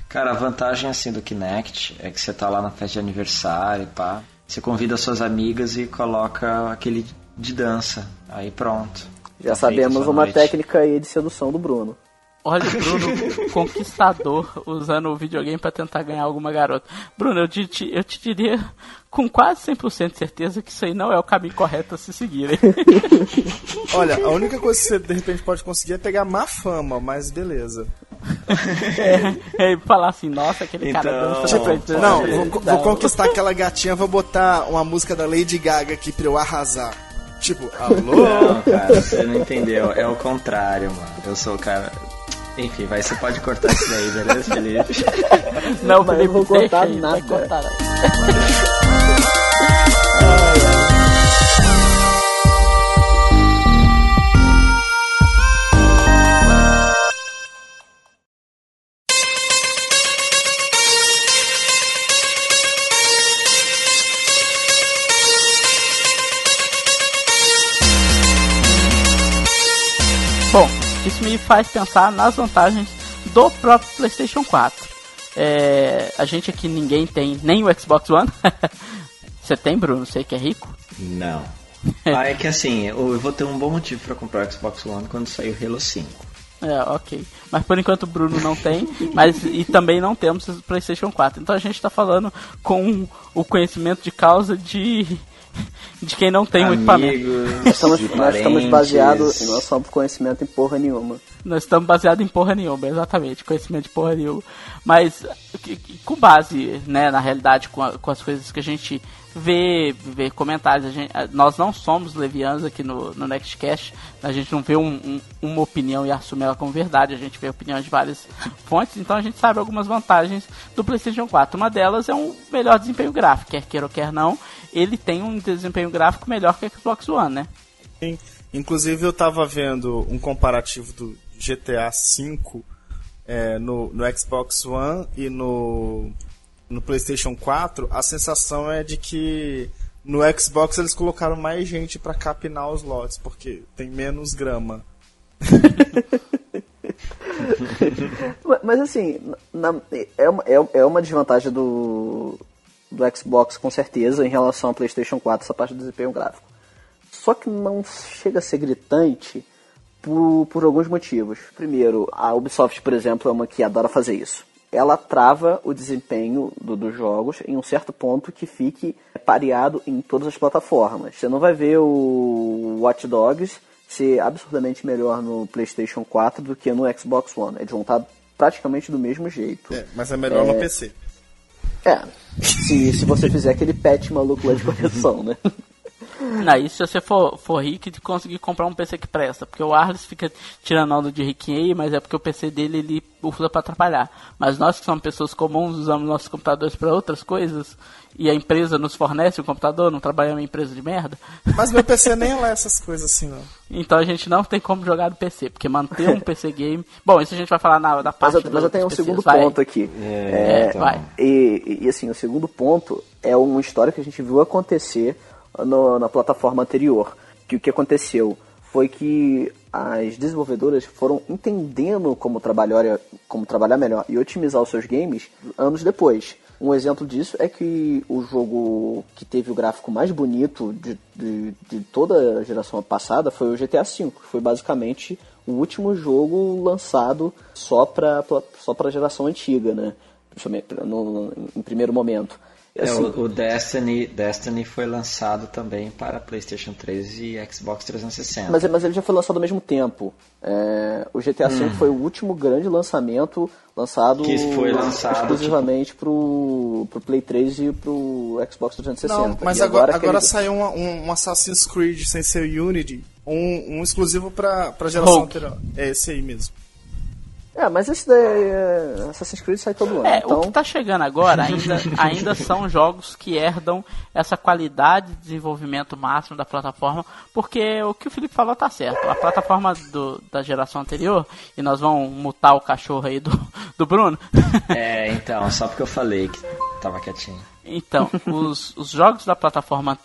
Cara, a vantagem assim do Kinect é que você tá lá na festa de aniversário, pá. Você convida suas amigas e coloca aquele de dança. Aí pronto. Já tá sabemos uma noite. técnica aí de sedução do Bruno. Olha o Bruno conquistador usando o videogame para tentar ganhar alguma garota. Bruno, eu te, eu te diria com quase 100% de certeza que isso aí não é o caminho correto a se seguir. [laughs] Olha, a única coisa que você de repente pode conseguir é pegar má fama, mas beleza. É, é falar assim, nossa, aquele então, cara dança tipo, Não, vou, vou conquistar aquela gatinha, vou botar uma música da Lady Gaga aqui pra eu arrasar. Tipo, alô? Não, cara, você não entendeu. É o contrário, mano. Eu sou o cara. Enfim, vai, você pode cortar isso daí, beleza, Felipe? [laughs] Não, Felipe, não vou cortar [laughs] nada. Vai cortar nada. [laughs] me faz pensar nas vantagens do próprio PlayStation 4. É, a gente aqui ninguém tem nem o Xbox One. [laughs] Você tem, Bruno? Você que é rico? Não. ah, é que assim, eu vou ter um bom motivo para comprar o Xbox One quando sair o Halo 5. É, ok. Mas por enquanto o Bruno não tem, mas e também não temos o PlayStation 4. Então a gente está falando com o conhecimento de causa de de quem não tem Amigos, um equipamento. Nós estamos, nós estamos baseados, nós somos conhecimento em porra nenhuma. Nós estamos baseados em porra nenhuma, exatamente, conhecimento de porra nenhuma. Mas com base, né, na realidade, com, a, com as coisas que a gente ver, ver comentários. Gente, nós não somos levianos aqui no, no Nextcast, a gente não vê um, um, uma opinião e assume ela como verdade, a gente vê opiniões de várias fontes, então a gente sabe algumas vantagens do PlayStation 4. Uma delas é um melhor desempenho gráfico, quer queira ou quer não, ele tem um desempenho gráfico melhor que o Xbox One, né? Sim. Inclusive eu estava vendo um comparativo do GTA V é, no, no Xbox One e no no PlayStation 4, a sensação é de que no Xbox eles colocaram mais gente para capinar os lotes, porque tem menos grama [laughs] Mas assim, na, é, uma, é, é uma desvantagem do, do Xbox com certeza em relação ao PlayStation 4, essa parte do desempenho gráfico. Só que não chega a ser gritante por, por alguns motivos. Primeiro, a Ubisoft, por exemplo, é uma que adora fazer isso. Ela trava o desempenho do, dos jogos em um certo ponto que fique pareado em todas as plataformas. Você não vai ver o Watch Dogs ser absurdamente melhor no PlayStation 4 do que no Xbox One. Eles vão estar praticamente do mesmo jeito. É, mas é melhor é... no PC. É, se, se você fizer aquele patch maluco lá de correção, né? [laughs] Não, e se você for, for rico e conseguir comprar um PC que presta? Porque o Arles fica tirando onda de riquinho, mas é porque o PC dele ele usa para atrapalhar. Mas nós que somos pessoas comuns, usamos nossos computadores para outras coisas, e a empresa nos fornece o computador, não trabalhamos em empresa de merda. Mas meu PC nem é essas coisas assim, não. [laughs] Então a gente não tem como jogar no PC, porque manter um PC game. [laughs] Bom, isso a gente vai falar na, na parte Mas eu, mas eu tenho um PCs, segundo vai. ponto aqui. É, é, então. vai. E, e assim, o segundo ponto é uma história que a gente viu acontecer no, na plataforma anterior. Que o que aconteceu foi que as desenvolvedoras foram entendendo como trabalhar, como trabalhar melhor e otimizar os seus games anos depois. Um exemplo disso é que o jogo que teve o gráfico mais bonito de, de, de toda a geração passada foi o GTA V, que foi basicamente o último jogo lançado só para só a geração antiga, né? No, no, em primeiro momento. É, assim, o, o, Destiny, Destiny foi lançado também para PlayStation 3 e Xbox 360. Mas, mas ele já foi lançado ao mesmo tempo. É, o GTA V hum. foi o último grande lançamento lançado, que foi lançado exclusivamente para o Play 3 e para o Xbox 360. Não, mas e agora, agora, agora saiu um, um, Assassin's Creed sem ser Unity, um, um exclusivo para a geração anterior. É esse aí mesmo. É, mas esse daí, é, Assassin's Creed sai todo ano. É, então... o que tá chegando agora ainda, ainda são jogos que herdam essa qualidade de desenvolvimento máximo da plataforma, porque o que o Felipe falou tá certo. A plataforma do, da geração anterior, e nós vamos mutar o cachorro aí do, do Bruno. É, então, só porque eu falei que tava quietinho. Então, os, os jogos da plataforma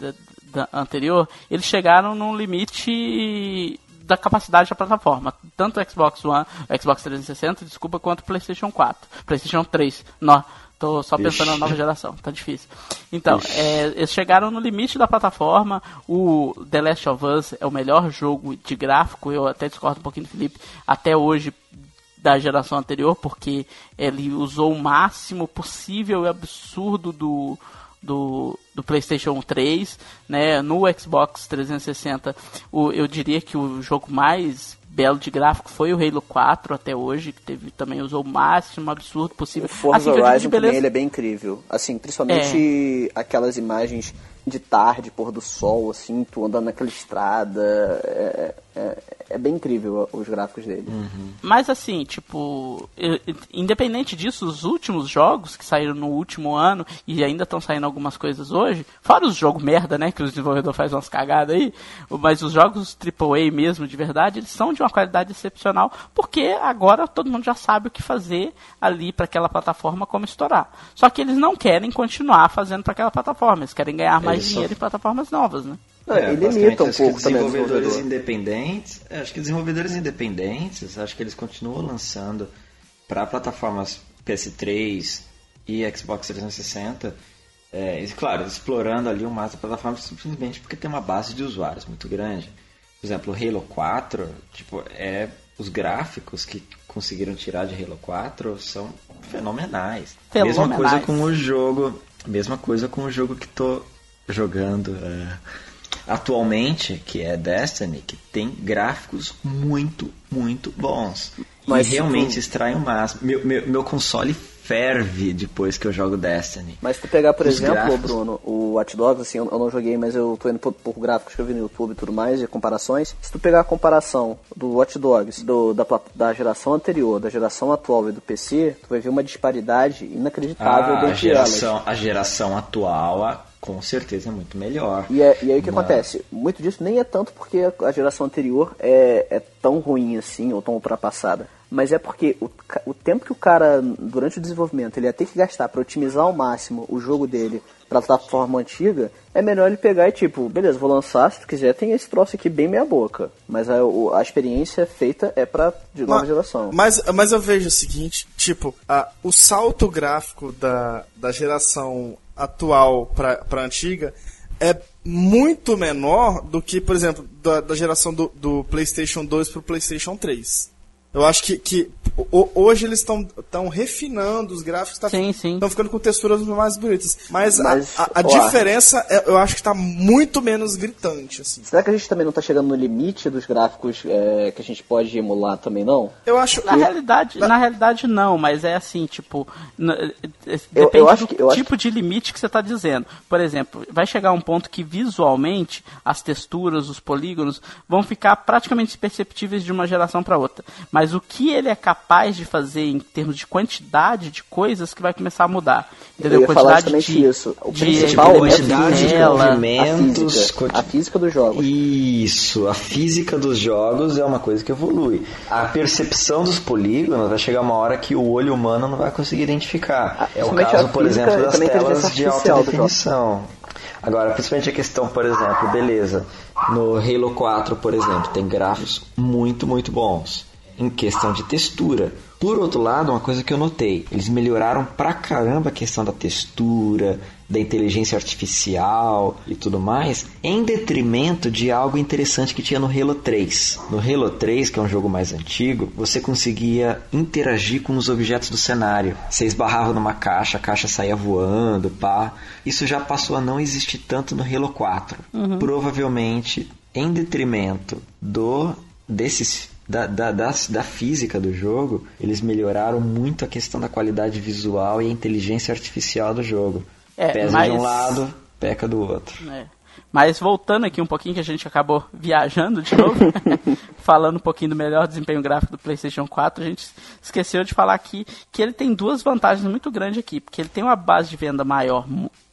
anterior, eles chegaram num limite da capacidade da plataforma. Tanto o Xbox One, o Xbox 360, desculpa, quanto o PlayStation 4. PlayStation 3. Não, tô só pensando Ixi. na nova geração, tá difícil. Então, é, eles chegaram no limite da plataforma. O The Last of Us é o melhor jogo de gráfico, eu até discordo um pouquinho do Felipe, até hoje da geração anterior, porque ele usou o máximo possível e absurdo do, do, do PlayStation 3, né? No Xbox 360, o, eu diria que o jogo mais belo de gráfico foi o Halo 4 até hoje, que teve também usou o máximo absurdo possível. O Forza assim, Horizon também ele é bem incrível. Assim, principalmente é. aquelas imagens de tarde, pôr do sol, assim, tu andando naquela estrada. É, é, é bem incrível os gráficos dele. Uhum. Mas assim, tipo, independente disso, os últimos jogos que saíram no último ano e ainda estão saindo algumas coisas hoje, fora os jogos merda, né, que os desenvolvedores fazem umas cagadas aí, mas os jogos AAA mesmo, de verdade, eles são de uma qualidade excepcional, porque agora todo mundo já sabe o que fazer ali para aquela plataforma como estourar. Só que eles não querem continuar fazendo para aquela plataforma, eles querem ganhar mais mais dinheiro em plataformas novas, né? É, ele limita um pouco também. Desenvolvedores independentes, é, acho que desenvolvedores independentes, acho que eles continuam lançando para plataformas PS3 e Xbox 360. É, e, claro, explorando ali o máximo da plataforma simplesmente porque tem uma base de usuários muito grande. Por exemplo, o Halo 4, tipo, é os gráficos que conseguiram tirar de Halo 4 são fenomenais. fenomenais. Mesma coisa com o jogo, mesma coisa com o jogo que tô jogando é, atualmente, que é Destiny, que tem gráficos muito, muito bons. Mas, e realmente tipo... extrai o máximo. Meu, meu, meu console ferve depois que eu jogo Destiny. Mas se tu pegar, por Os exemplo, gráficos... Bruno, o Watch Dogs, assim, eu não joguei, mas eu tô indo por, por gráficos que eu vi no YouTube e tudo mais, de comparações. Se tu pegar a comparação do Watch Dogs do, da, da geração anterior, da geração atual e do PC, tu vai ver uma disparidade inacreditável ah, a geração, elas. A geração atual com certeza é muito melhor. E, é, e aí o que Mas... acontece? Muito disso nem é tanto porque a geração anterior é, é tão ruim assim, ou tão ultrapassada. mas é porque o, o tempo que o cara, durante o desenvolvimento, ele ia ter que gastar para otimizar ao máximo o jogo dele pra plataforma antiga, é melhor ele pegar e tipo, beleza, vou lançar, se tu quiser tem esse troço aqui bem meia boca. Mas a, a experiência feita é pra de nova mas, geração. Mas, mas eu vejo o seguinte, tipo, a, o salto gráfico da, da geração atual pra, pra antiga é muito menor do que, por exemplo, da, da geração do, do PlayStation 2 pro PlayStation 3. Eu acho que, que hoje eles estão refinando os gráficos, estão tá, ficando com texturas mais bonitas. Mas, Mas a, a, a diferença é, eu acho que está muito menos gritante. Assim. Será que a gente também não está chegando no limite dos gráficos é, que a gente pode emular também, não? Eu acho na que... realidade na... na realidade não, mas é assim, tipo, depende eu, eu acho do que, eu tipo acho... de limite que você está dizendo. Por exemplo, vai chegar um ponto que visualmente as texturas, os polígonos vão ficar praticamente perceptíveis de uma geração para outra. Mas o que ele é capaz de fazer em termos de quantidade de coisas que vai começar a mudar. Entendeu? Eu ia quantidade falar de, isso. O de, principal de quantidade de movimentos, a física, a física dos jogos. Isso, a física dos jogos é uma coisa que evolui. A percepção dos polígonos vai chegar uma hora que o olho humano não vai conseguir identificar. Ah, é o caso, por exemplo, das telas de alta definição. Agora, principalmente a questão, por exemplo, beleza, no Halo 4, por exemplo, tem gráficos muito, muito bons em questão de textura. Por outro lado, uma coisa que eu notei, eles melhoraram pra caramba a questão da textura, da inteligência artificial e tudo mais, em detrimento de algo interessante que tinha no Halo 3. No Halo 3, que é um jogo mais antigo, você conseguia interagir com os objetos do cenário. Você esbarrava numa caixa, a caixa saía voando, pá. Isso já passou a não existir tanto no Halo 4. Uhum. Provavelmente em detrimento do desses da, da, da, da, física do jogo, eles melhoraram muito a questão da qualidade visual e a inteligência artificial do jogo. É, Pesa mas... de um lado, peca do outro. É. Mas voltando aqui um pouquinho, que a gente acabou [laughs] viajando de novo, [laughs] falando um pouquinho do melhor desempenho gráfico do PlayStation 4, a gente esqueceu de falar aqui que ele tem duas vantagens muito grandes aqui, porque ele tem uma base de venda maior,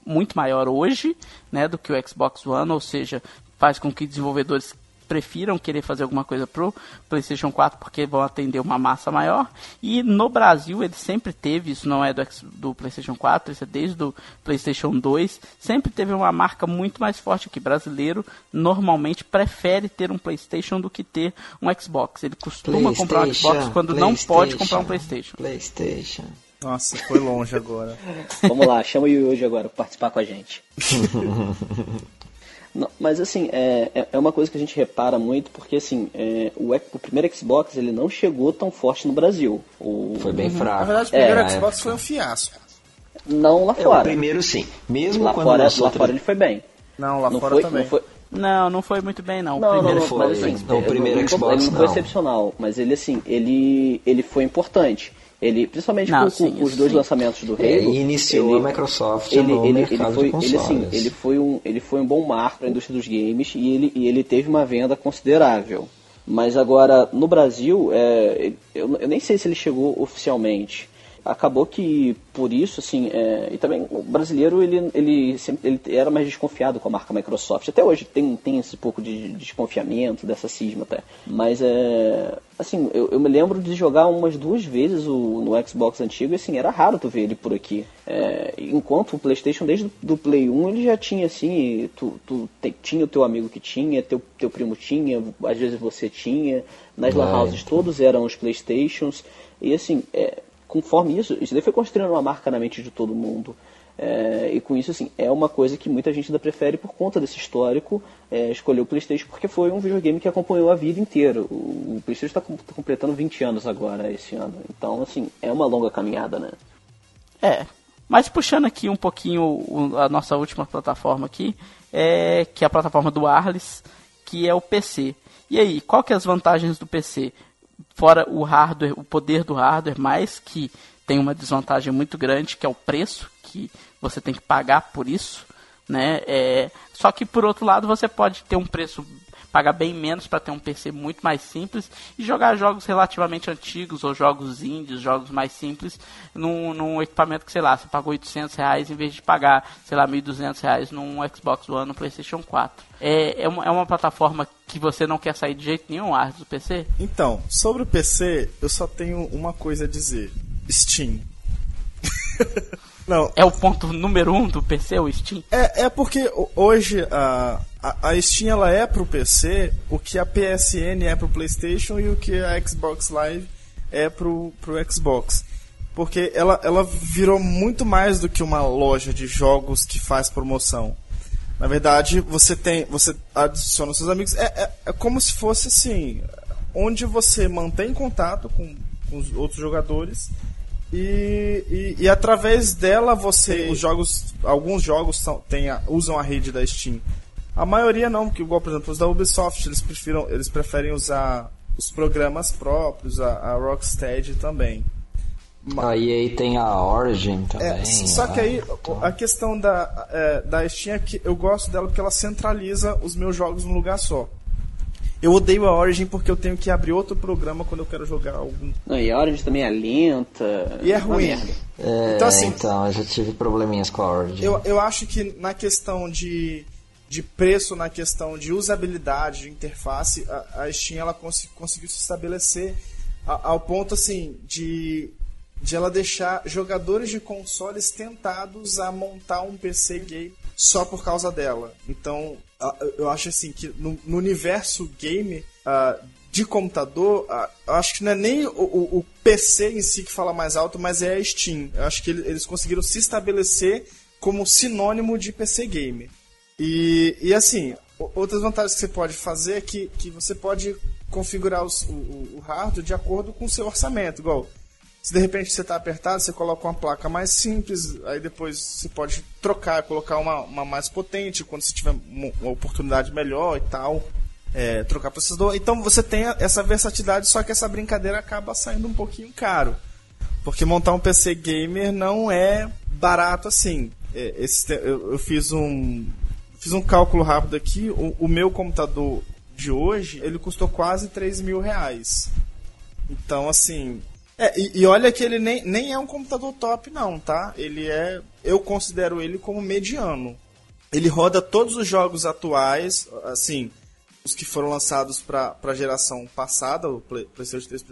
muito maior hoje, né, do que o Xbox One, ou seja, faz com que desenvolvedores prefiram querer fazer alguma coisa pro PlayStation 4 porque vão atender uma massa maior. E no Brasil ele sempre teve, isso não é do, do PlayStation 4, isso é desde o PlayStation 2, sempre teve uma marca muito mais forte aqui. Brasileiro normalmente prefere ter um PlayStation do que ter um Xbox. Ele costuma comprar um Xbox quando não pode comprar um PlayStation. PlayStation. Nossa, foi longe agora. [laughs] Vamos lá, chama o Yuji agora para participar com a gente. [laughs] Não, mas assim, é, é, é uma coisa que a gente repara muito, porque assim, é, o, o primeiro Xbox ele não chegou tão forte no Brasil. O... Foi bem fraco. Na verdade, o primeiro é, Xbox foi um fiasco. Não lá fora. É, o primeiro sim. Mesmo lá quando fora, lá fora ele foi bem. Não, lá não fora foi, também. Não, foi... não, não foi muito bem não. não o primeiro não, foi, mas, assim, não, o primeiro ele, Xbox ele não foi excepcional, mas ele assim, ele, ele foi importante. Ele, principalmente não, com, sim, com os dois sim. lançamentos do Halo. É, iniciou ele, a Microsoft ele, no ele, mercado ele foi, de consoles. Ele, assim, ele, foi um, ele foi um bom marco para a indústria dos games e ele, e ele teve uma venda considerável. Mas agora, no Brasil, é, eu, eu nem sei se ele chegou oficialmente acabou que por isso assim é, e também o brasileiro ele ele sempre ele era mais desconfiado com a marca Microsoft. Até hoje tem tem esse pouco de desconfiamento dessa cisma até. Mas é assim eu, eu me lembro de jogar umas duas vezes o, no Xbox antigo e assim era raro tu ver ele por aqui. É, enquanto o PlayStation desde do Play 1 ele já tinha assim tu, tu te, tinha o teu amigo que tinha teu teu primo tinha às vezes você tinha. Nas lan houses todos eram os PlayStations. E assim é, conforme isso, isso daí foi construindo uma marca na mente de todo mundo. É, e com isso, assim, é uma coisa que muita gente ainda prefere por conta desse histórico é, escolher o PlayStation porque foi um videogame que acompanhou a vida inteira. O, o PlayStation está tá completando 20 anos agora, esse ano. Então, assim, é uma longa caminhada, né? É. Mas puxando aqui um pouquinho a nossa última plataforma aqui, é, que é a plataforma do Arles, que é o PC. E aí, qual que é as vantagens do PC? Fora o hardware, o poder do hardware, mas que tem uma desvantagem muito grande, que é o preço que você tem que pagar por isso, né? É, só que por outro lado você pode ter um preço pagar bem menos para ter um PC muito mais simples e jogar jogos relativamente antigos ou jogos indies, jogos mais simples, num, num equipamento que, sei lá, você pagou 800 reais em vez de pagar, sei lá, 1.200 reais num Xbox One, no PlayStation 4. É, é, uma, é uma plataforma que você não quer sair de jeito nenhum, Ars, do PC? Então, sobre o PC, eu só tenho uma coisa a dizer: Steam. [laughs] não. É o ponto número um do PC, o Steam? É, é porque hoje a, a, a Steam ela é pro PC o que a PSN é pro PlayStation e o que a Xbox Live é pro, pro Xbox. Porque ela, ela virou muito mais do que uma loja de jogos que faz promoção. Na verdade, você tem. Você adiciona seus amigos. É, é, é como se fosse assim. Onde você mantém contato com, com os outros jogadores. E, e, e, através dela você. Os jogos. Alguns jogos são, tem a, usam a rede da Steam. A maioria não, porque igual, por exemplo, os da Ubisoft, eles, prefiram, eles preferem usar os programas próprios, a, a Rocksteady também. A EA tem a Origin também. É, só que aí então... a questão da, é, da Steam é que eu gosto dela porque ela centraliza os meus jogos num lugar só. Eu odeio a Origin porque eu tenho que abrir outro programa quando eu quero jogar algum. Não, e a Origin também é lenta. E é ruim. É, então, assim, então, eu já tive probleminhas com a Origin. Eu, eu acho que na questão de, de preço, na questão de usabilidade, de interface, a, a Steam ela cons conseguiu se estabelecer ao ponto assim de de ela deixar jogadores de consoles tentados a montar um PC game só por causa dela. Então, eu acho assim que no, no universo game uh, de computador, uh, eu acho que não é nem o, o, o, PC em si que fala mais alto, mas é a Steam. Eu acho que eles conseguiram se estabelecer como sinônimo de PC game. E, e assim, outras vantagens que você pode fazer é que, que você pode configurar os, o, o hardware de acordo com o seu orçamento. Igual, se de repente você está apertado, você coloca uma placa mais simples, aí depois você pode trocar, colocar uma, uma mais potente quando você tiver uma oportunidade melhor e tal. É, trocar processador. Então você tem essa versatilidade, só que essa brincadeira acaba saindo um pouquinho caro. Porque montar um PC gamer não é barato assim. É, esse, eu, eu, fiz um fiz um cálculo rápido aqui. O, o, meu computador de hoje ele custou quase 3 mil reais. Então, assim, é, e, e, olha que ele nem, nem é um computador top, não, tá? Ele é. Eu considero ele como mediano. Ele roda todos os jogos atuais, assim, os que foram lançados para a geração passada, o Play, PlayStation 3,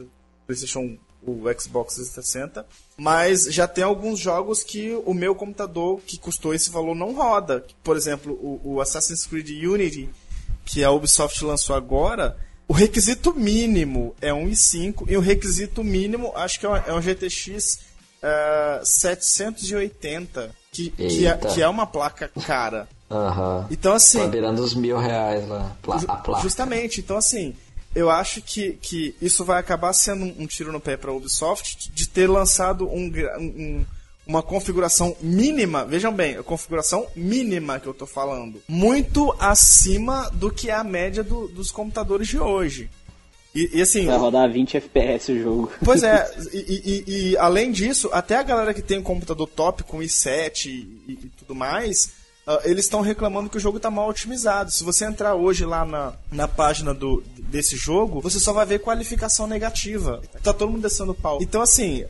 PlayStation o Xbox 360, mas já tem alguns jogos que o meu computador que custou esse valor não roda. Por exemplo, o, o Assassin's Creed Unity, que a Ubisoft lançou agora, o requisito mínimo é 1,5 e o requisito mínimo acho que é um, GTX uh, 780, que, que é, que, é, uma placa cara. Uhum. Então assim. Tá virando os mil reais lá. A placa. Justamente, então assim. Eu acho que, que isso vai acabar sendo um, um tiro no pé para a Ubisoft de ter lançado um, um uma configuração mínima, vejam bem, a configuração mínima que eu estou falando, muito acima do que é a média do, dos computadores de hoje. E, e, assim. Vai rodar 20 FPS o jogo. Pois é, [laughs] e, e, e, além disso, até a galera que tem um computador top com i7 e, tudo mais, eles estão reclamando que o jogo está mal otimizado. Se você entrar hoje lá na, na página do, desse jogo, você só vai ver qualificação negativa. Tá todo mundo descendo pau. Então, assim,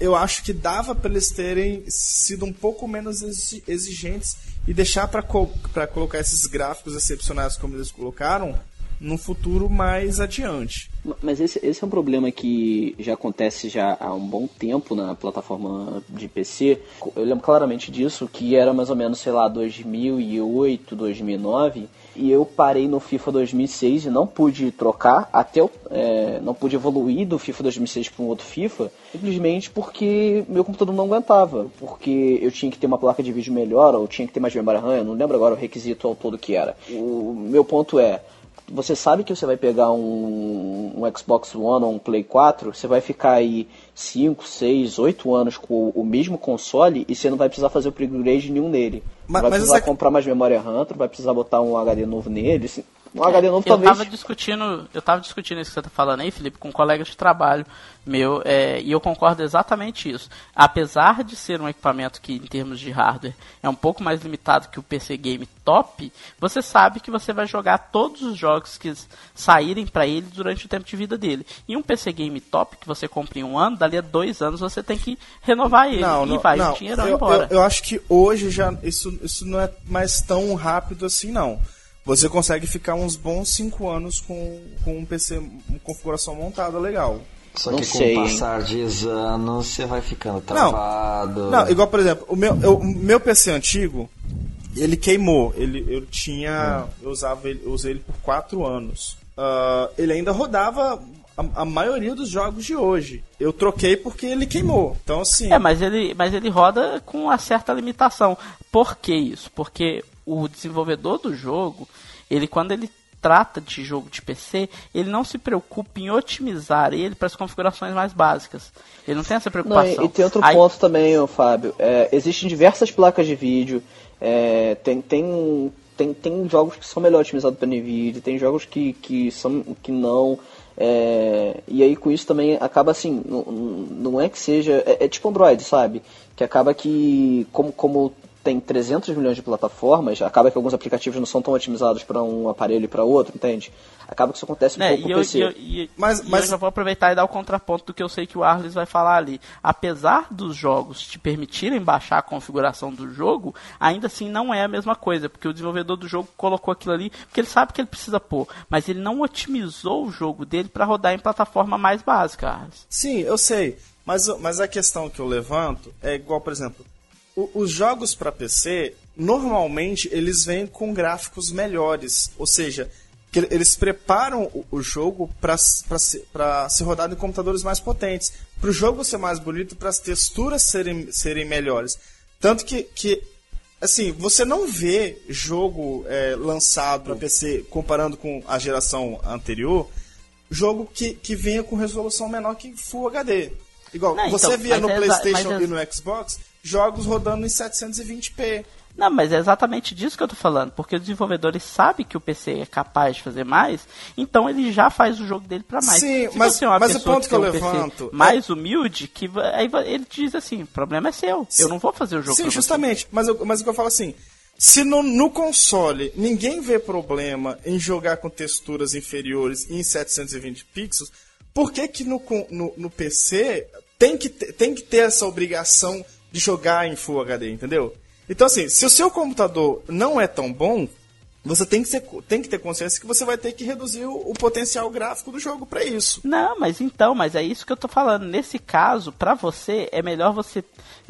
eu acho que dava para eles terem sido um pouco menos exigentes e deixar para co colocar esses gráficos excepcionais como eles colocaram num futuro mais adiante. Mas esse, esse é um problema que já acontece já há um bom tempo na plataforma de PC. Eu lembro claramente disso, que era mais ou menos, sei lá, 2008, 2009 e eu parei no FIFA 2006 e não pude trocar, até eu, é, não pude evoluir do FIFA 2006 para um outro FIFA, simplesmente porque meu computador não aguentava, porque eu tinha que ter uma placa de vídeo melhor ou tinha que ter mais memória RAM, eu não lembro agora o requisito ao todo que era. O meu ponto é, você sabe que você vai pegar um, um, Xbox One ou um Play 4, você vai ficar aí 5, 6, 8 anos com o, o mesmo console e você não vai precisar fazer upgrade nenhum nele. Mas, vai precisar essa... comprar mais memória RAM, vai precisar botar um HD novo nele. Um HD novo eu talvez. Tava discutindo, eu tava discutindo isso que você tá falando aí, Felipe, com um colega de trabalho meu, é, e eu concordo exatamente isso. Apesar de ser um equipamento que, em termos de hardware, é um pouco mais limitado que o PC Game top, você sabe que você vai jogar todos os jogos que saírem para ele durante o tempo de vida dele. E um PC Game top que você compra em um ano, dali a dois anos você tem que renovar ele não, e não, vai não, o dinheiro eu, embora. Eu, eu acho que hoje já isso, isso não é mais tão rápido assim, não. Você consegue ficar uns bons 5 anos com, com um PC, uma configuração montada legal. Só Não que com sei, o hein? passar de anos você vai ficando travado. Não, igual por exemplo, o meu, eu- o meu PC antigo, ele queimou. Ele, eu tinha. Eu usava ele, eu usei ele por 4 anos. Ah, ele ainda rodava a, a maioria dos jogos de hoje. Eu troquei porque ele queimou. Então assim. É, mas ele, mas ele roda com uma certa limitação. Por que isso? Porque o desenvolvedor do jogo, ele quando ele trata de jogo de PC, ele não se preocupa em otimizar ele para as configurações mais básicas. Ele não tem essa Não, preocupação. e, e tem outro Aí- ponto também, ô, Fábio. É, existem diversas placas de vídeo. é, tem, tem, tem, tem jogos que são melhor otimizados para NVIDIA, tem jogos que, que, são, que não. é, e aí com isso também acaba assim, não, não é que seja. É, é tipo Android, sabe? Que acaba que, como, como tem 300 milhões de plataformas, acaba que alguns aplicativos não são tão otimizados para um aparelho e para outro, entende? Acaba que isso acontece um né, pouco e com eu, o PC. e eu- e- Mas- e mas- eu já vou aproveitar e dar o contraponto do que eu sei que o Arles vai falar ali. Apesar dos jogos te permitirem baixar a configuração do jogo, ainda assim não é a mesma coisa, porque o desenvolvedor do jogo colocou aquilo ali porque ele sabe que ele precisa pôr, mas ele não otimizou o jogo dele para rodar em plataforma mais básica. Arles. Sim, eu sei. Mas, mas a questão que eu levanto é igual, por exemplo, o- os jogos para PC, normalmente eles vêm com gráficos melhores. Ou seja, que ele- eles preparam o, o jogo para ser, pra ser rodado em computadores mais potentes. Para o jogo ser mais bonito, para as texturas serem, serem melhores. Tanto que, que assim, você não vê jogo é, lançado para PC comparando com a geração anterior, jogo que, que venha com resolução menor que Full HD. Igual, Não, você então, via no é PlayStation mas é- e no Xbox jogos rodando em 720p. Não, mas é exatamente disso que eu tô falando, porque o desenvolvedor ele sabe que o PC é capaz de fazer mais, então ele já faz o jogo dele para mais. Sim, Se mas- você é uma mas o ponto que eu tem um levanto é- mais humilde, que aí ele diz assim, o problema é seu, eu não vou fazer o jogo Sim, pra você." justamente. Mas, eu, mas o que eu falo assim, se no, no console ninguém vê problema em jogar com texturas inferiores e em 720 pixels, por que que no, no, no PC tem que, ter, tem que ter essa obrigação de jogar em Full HD, entendeu? Então assim, se o seu computador não é tão bom, você tem que, ser, tem que ter consciência que você vai ter que reduzir o, o potencial gráfico do jogo para isso. Não, mas então, mas é isso que eu tô falando. Nesse caso, pra você, é melhor você.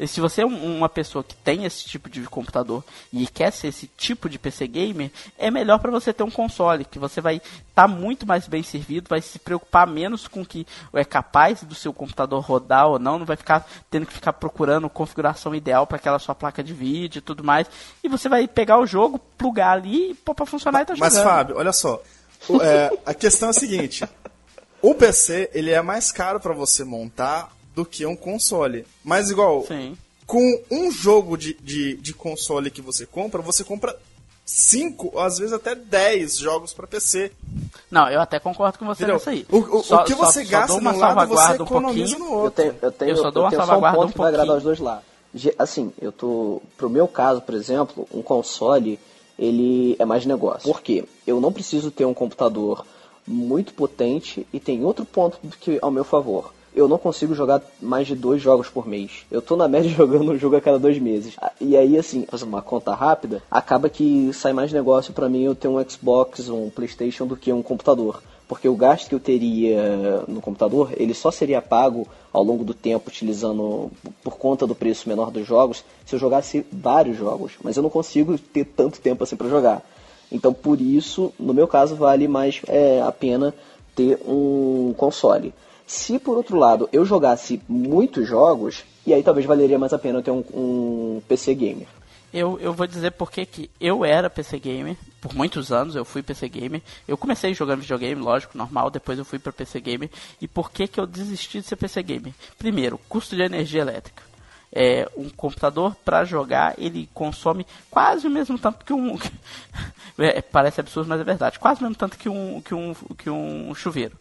Se você é um- uma pessoa que tem esse tipo de computador e quer ser esse tipo de PC gamer, é melhor pra você ter um console, que você vai estar muito mais bem servido, vai se preocupar menos com o que é capaz do seu computador rodar ou não, não vai ficar tendo que ficar procurando configuração ideal para aquela sua placa de vídeo e tudo mais. E você vai pegar o jogo, plugar ali pôr pra funcionar e tá Mas, jogando. Fábio, olha só. O- é, a questão é a seguinte: o PC ele é mais caro para você montar do que um console. Mas, igual, Sim. com um jogo de, de, de console que você compra, você compra 5, ou às vezes até 10 jogos para PC. Não, eu até concordo com você Entendeu? nisso aí. O, o- o Só- que só- você só gasta uma num lado, você um economiza pouquinho. no Eu outro. tenho, eu tenho, Eu só dou uma tenho só um salvaguarda ponto um que vai agradar pouquinho. os dois lados. Ge- Assim, eu tô. Pro meu caso, por exemplo, um console, ele é mais negócio. Por quê? Eu não preciso ter um computador muito potente e tem outro ponto que ao meu favor. Eu não consigo jogar mais de dois jogos por mês. Eu tô na média [laughs] jogando um jogo a cada dois meses. Ah, E aí, assim, fazer uma conta rápida, acaba que sai mais negócio pra mim eu ter um Xbox, um Playstation do que um computador porque o gasto que eu teria no computador, ele só seria pago ao longo do tempo utilizando por conta do preço menor dos jogos, se eu jogasse vários jogos, mas eu não consigo ter tanto tempo assim para jogar. Então, por isso, no meu caso, vale mais é, a pena ter um console. Se por outro lado eu jogasse muitos jogos, e aí talvez valeria mais a pena ter um, um PC gamer. Eu, eu vou dizer porque que eu era PC gamer, por muitos anos eu fui PC gamer. Eu comecei jogando videogame, lógico, normal, depois eu fui para PC gamer. E por que que eu desisti de ser PC gamer? Primeiro, custo de energia elétrica. É, um computador para jogar, ele consome quase o mesmo tanto que um. [laughs] é, parece absurdo, mas é verdade. Quase o mesmo tanto que um, que um, que um chuveiro.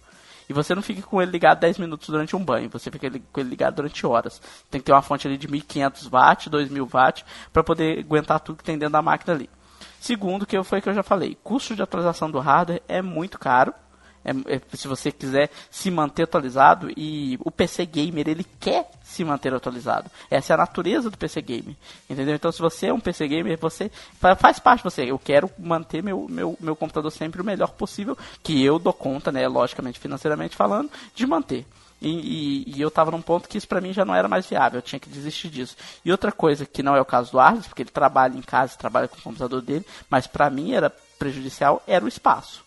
E você não fica com ele ligado 10 minutos durante um banho, você fica com ele ligado durante horas. Tem que ter uma fonte ali de 1500 watts, 2000 watts, para poder aguentar tudo que tem dentro da máquina ali. Segundo, que foi que eu já falei, custo de atualização do hardware é muito caro. É, é, se você quiser se manter atualizado e o PC gamer ele quer se manter atualizado. Essa é a natureza do PC gamer, entendeu? Então se você é um PC gamer, você faz parte de você. Eu quero manter meu, meu, meu computador sempre o melhor possível, que eu dou conta, né, logicamente financeiramente falando, de manter. E, e, e, eu estava num ponto que isso para mim já não era mais viável, eu tinha que desistir disso. E outra coisa que não é o caso do Arles, porque ele trabalha em casa, trabalha com o computador dele, mas para mim era prejudicial, era o espaço.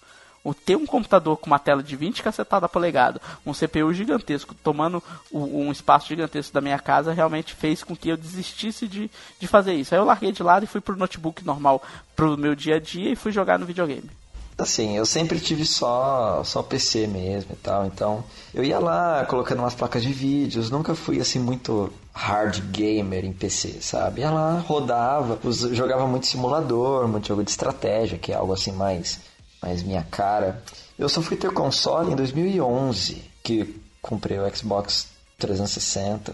O ter um computador com uma tela de 20 cacetada polegada, um CPU gigantesco, tomando um espaço gigantesco da minha casa, realmente fez com que eu desistisse de, de fazer isso. Aí eu larguei de lado e fui pro notebook normal, pro meu dia a dia e fui jogar no videogame. Assim, eu sempre tive só, só PC mesmo e tal, então eu ia lá colocando umas placas de vídeos, nunca fui assim muito hard gamer em PC, sabe? Ia lá, rodava, jogava muito simulador, muito jogo de estratégia, que é algo assim mais, mais minha cara. Eu só fui ter console em 2011, que comprei o Xbox 360.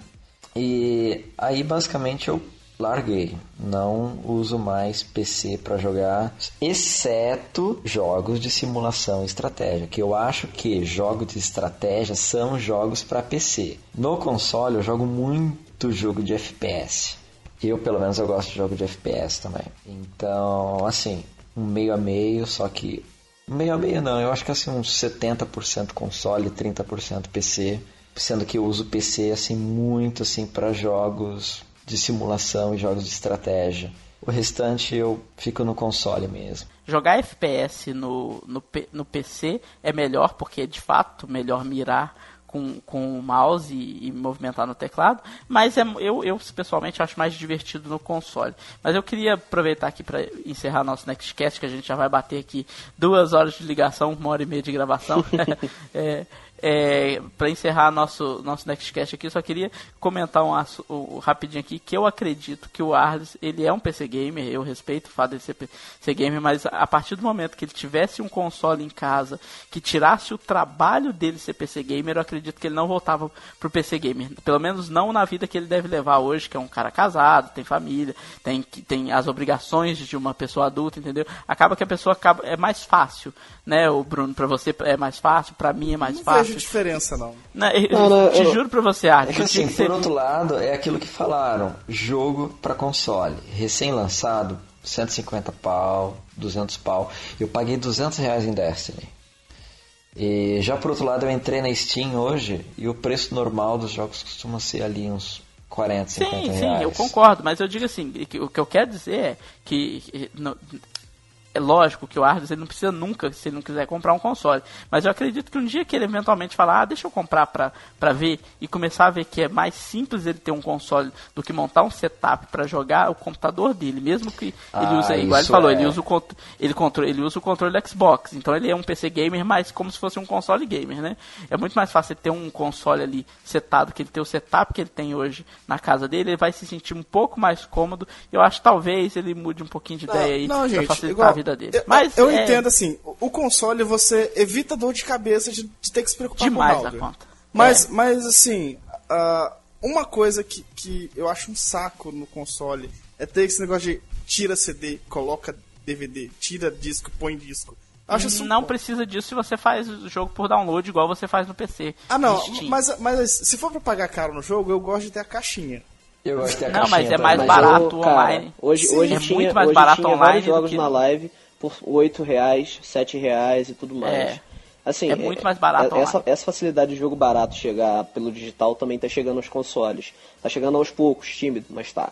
E aí basicamente eu larguei. Não uso mais PC para jogar, exceto jogos de simulação e estratégia, que eu acho que jogos de estratégia são jogos para PC. No console eu jogo muito jogo de FPS. Eu, pelo menos, eu gosto de jogo de FPS também. Então, assim, um meio a meio, só que meio a meio não, eu acho que assim uns 70% console, 30% PC, sendo que eu uso PC assim muito assim para jogos de simulação e jogos de estratégia. O restante eu fico no console mesmo. Jogar FPS no, no, no PC é melhor porque é de fato melhor mirar com, com o mouse e, e, movimentar no teclado, mas é, eu, eu pessoalmente acho mais divertido no console. Mas eu queria aproveitar aqui para encerrar nosso Nextcast, que a gente já vai bater aqui duas horas de ligação, uma hora e meia de gravação. [laughs] é, é, para encerrar nosso nosso Nextcast aqui, só queria comentar um, um, rapidinho aqui que eu acredito que o Arles ele é um PC gamer, eu respeito o fato de ser PC gamer, mas a partir do momento que ele tivesse um console em casa que tirasse o trabalho dele ser PC gamer, eu acredito que ele não voltava pro PC gamer, pelo menos não na vida que ele deve levar hoje, que é um cara casado, tem família, tem tem as obrigações de uma pessoa adulta, entendeu? Acaba que a pessoa acaba é mais fácil, né, o Bruno, para você é mais fácil, para mim é mais não fácil vejo diferença, não. não, eu, não, não te eu, juro pra você, Arte. É que assim, por ser... outro lado, é aquilo que falaram: jogo para console, recém-lançado, 150 pau, 200 pau. Eu paguei 200 reais em Destiny. E já por outro lado, eu entrei na Steam hoje e o preço normal dos jogos costuma ser ali uns 40, 50 sim, reais. Sim, sim, eu concordo, mas eu digo assim, o que eu quero dizer é que é lógico que o Ardos ele não precisa nunca, se ele não quiser comprar um console. Mas eu acredito que um dia que ele eventualmente falar, ah, deixa eu comprar pra, pra ver e começar a ver que é mais simples ele ter um console do que montar um setup para jogar o computador dele, mesmo que ele ah, use, igual ele falou, é. ele, usa o, ele, controle, ele usa o controle do Xbox. Então ele é um PC gamer, mas como se fosse um console gamer, né? É muito mais fácil ele ter um console ali setado, que ele ter o setup que ele tem hoje na casa dele, ele vai se sentir um pouco mais cômodo. Eu acho que talvez ele mude um pouquinho de não, ideia aí não, gente, facilitar igual, vida dele. Eu, Mas eu é... entendo assim, o console você evita dor de cabeça de, de ter que se preocupar Demais com o hardware. conta. Mas, é. mas assim, uh, uma coisa que, que eu acho um saco no console é ter esse negócio de tira CD, coloca DVD, tira disco, põe disco. Acho isso não precisa disso se você faz o jogo por download igual você faz no PC. Ah, não, mas, mas se for pra pagar caro no jogo, eu gosto de ter a caixinha. Eu gosto Não, mas é mais também. barato mas, online. hoje, Sim, hoje é tinha, muito mais hoje barato tinha online. jogos que... na live por 8 reais, 7 reais e tudo mais. É. Assim, é muito mais barato. É, essa, essa, facilidade de jogo barato chegar pelo digital também está chegando aos consoles. Tá chegando aos poucos, tímido, mas tá.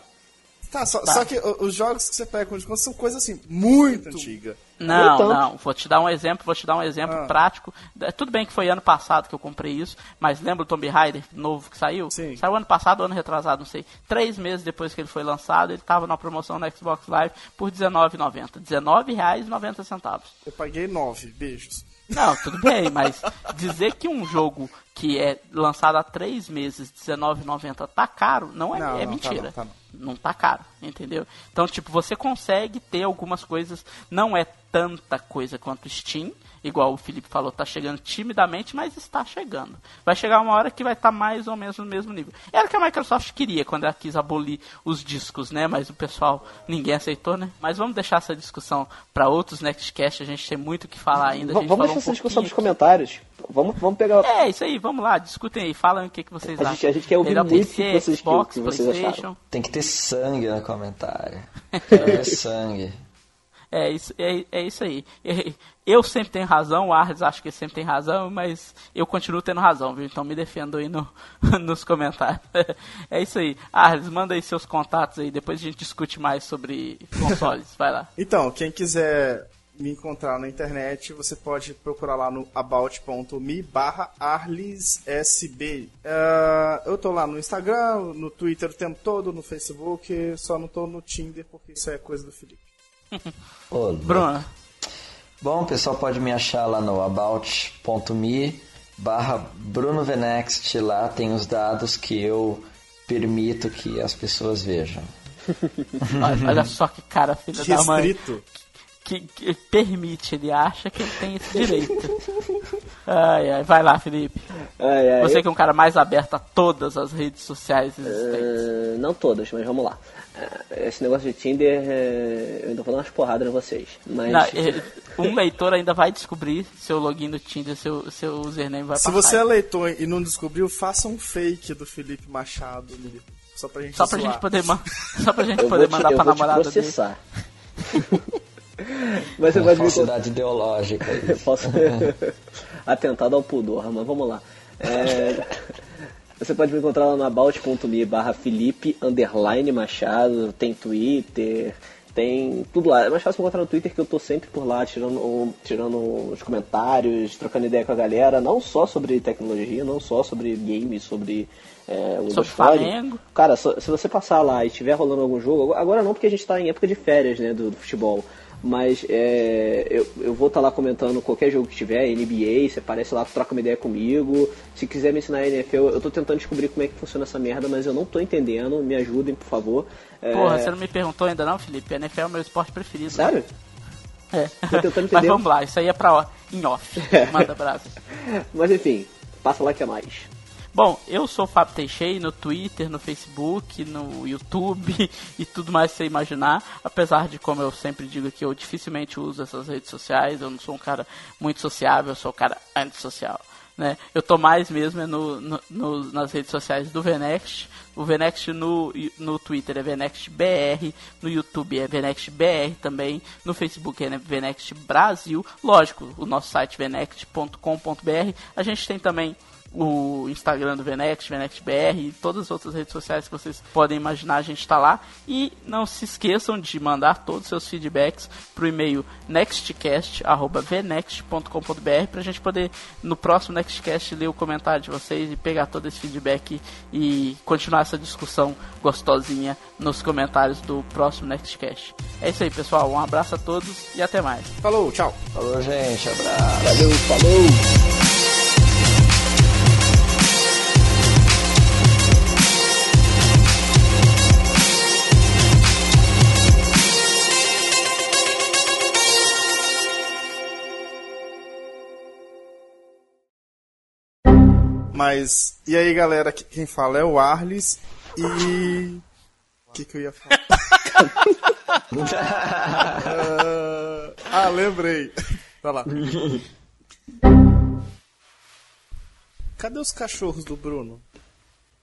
Tá, só, tá. só que os jogos que você pega com desconto são coisas assim, muito antigas. Não, então... não. Vou te dar um exemplo, vou te dar um exemplo ah. prático. É, tudo bem que foi ano passado que eu comprei isso, mas lembra o Tomb Raider novo que saiu? Sim. Saiu ano passado, ano retrasado, não sei. Três meses depois que ele foi lançado, ele estava na promoção na Xbox Live por R$19,90. R$19,90. Eu paguei 9, beijos. Não, tudo bem, [laughs] mas dizer que um jogo que é lançado há três meses, R$19,90 tá caro, não é, Não, é não, tá mentira. não, tá não. tá caro, entendeu? Então, tipo, você consegue ter algumas coisas, não é tanta coisa quanto Steam, igual o Felipe falou, tá chegando timidamente, mas está chegando. Vai chegar uma hora que vai estar mais ou menos no mesmo nível. Era o que a Microsoft queria quando ela quis abolir os discos, né? Mas o pessoal, ninguém aceitou, né? Mas vamos deixar essa discussão para outros Nextcast, a gente tem muito o que falar ainda. A gente Vamos falou deixar um essa discussão nos comentários. Vamos, vamos pegar. É, isso aí, vamos lá, discutem aí, falem o que, que vocês A acham. gente- a gente quer ouvir muito PC, o que vocês- Xbox, que vocês acharam. Playstation. Tem que ter sangue no comentário. [laughs] Quero ver sangue. É isso, é, é isso aí. Eu sempre tenho razão, o Arles acho que sempre tem razão, mas eu continuo tendo razão, viu? Então me defendo aí no, [laughs] nos comentários. É isso aí. Arles, manda aí seus contatos aí, depois a gente discute mais sobre consoles. [laughs] Vai lá. Então, quem quiser me encontrar na internet, você pode procurar lá no about.me barra arlissb. Ah, eu tô lá no Instagram, no Twitter o tempo todo, no Facebook, só não tô no Tinder porque isso é coisa do Felipe. Ô, Bruno, Bom, o pessoal pode me achar lá no about.me barra Bruno Venext. Lá tem os dados que eu permito que as pessoas vejam. [laughs] olha, olha só que cara, filho da mãe. Que, que permite, ele acha que ele tem esse direito. Ai, ai, vai lá, Felipe. Ai, ai, Você que é um cara mais aberto a todas as redes sociais existentes. Eh, não todas, mas vamos lá. Eh, esse negócio de Tinder, eh, eu ainda vou dar umas porradas em vocês. Mas. Não, eh, um leitor ainda vai descobrir seu login no Tinder, seu, seu username vai Se passar. você é leitor e não descobriu, faça um fake do Felipe Machado. Só pra gente Só pra zoar. gente poder, man- [laughs] só pra gente eu poder te, mandar eu pra namorada dele. [laughs] mas você Uma pode me falsidade ideológica. [laughs] Eu posso atentado ao pudor, mas vamos lá. É, Você pode me encontrar lá no about.me barra Felipe underline Machado, tem Twitter, tem tudo lá. É mais fácil encontrar no Twitter que eu tô sempre por lá, tirando, tirando os comentários, trocando ideia com a galera, não só sobre tecnologia, não só sobre games, sobre é, Windows Sobre. Flamengo. Cara, se você passar lá e estiver rolando algum jogo, agora não porque a gente tá em época de férias, né, do, do futebol. Mas é, eu, eu vou estar lá comentando qualquer jogo que tiver, NBA, você aparece lá, troca uma ideia comigo. Se quiser me ensinar NFL, eu tô tentando descobrir como é que funciona essa merda, mas eu não tô entendendo. Me ajudem, por favor. É, Porra, você não me perguntou ainda não, Felipe? NFL é o meu esporte preferido. Sério? É. Tô tentando [laughs] Mas entender. vamos lá, isso aí é pra ó, em off. [laughs] Manda brasa. Mas enfim, passa lá que é mais. Bom, eu sou o Fábio Teixeira no Twitter, no Facebook, no YouTube [laughs] e tudo mais que você imaginar. Apesar de, como eu sempre digo que eu dificilmente uso essas redes sociais, eu não sou um cara muito sociável, eu sou um cara antissocial. Né? Eu tô mais mesmo é no, no- no- nas redes sociais do Venext. O Venext no, no Twitter é VenextBR, no YouTube é VenextBR também, no Facebook é Venext Brasil. Lógico, o nosso site venext.com.br. A gente tem também o Instagram do Venext, VenextBR e todas as outras redes sociais que vocês podem imaginar, a gente está lá. E não se esqueçam de mandar todos os seus feedbacks para o e-mail nextcast.venext.com.br para a gente poder, no próximo Nextcast, ler o comentário de vocês e pegar todo esse feedback e continuar essa discussão gostosinha nos comentários do próximo Nextcast. É isso aí, pessoal. Um abraço a todos e até mais. Falou, tchau. Falou, gente. Abraço. Valeu, falou! Mas, e aí galera, quem fala é o Arles e. O que, que eu ia falar? [laughs] Ah, ah, lembrei. Vai lá. Cadê os cachorros do Bruno?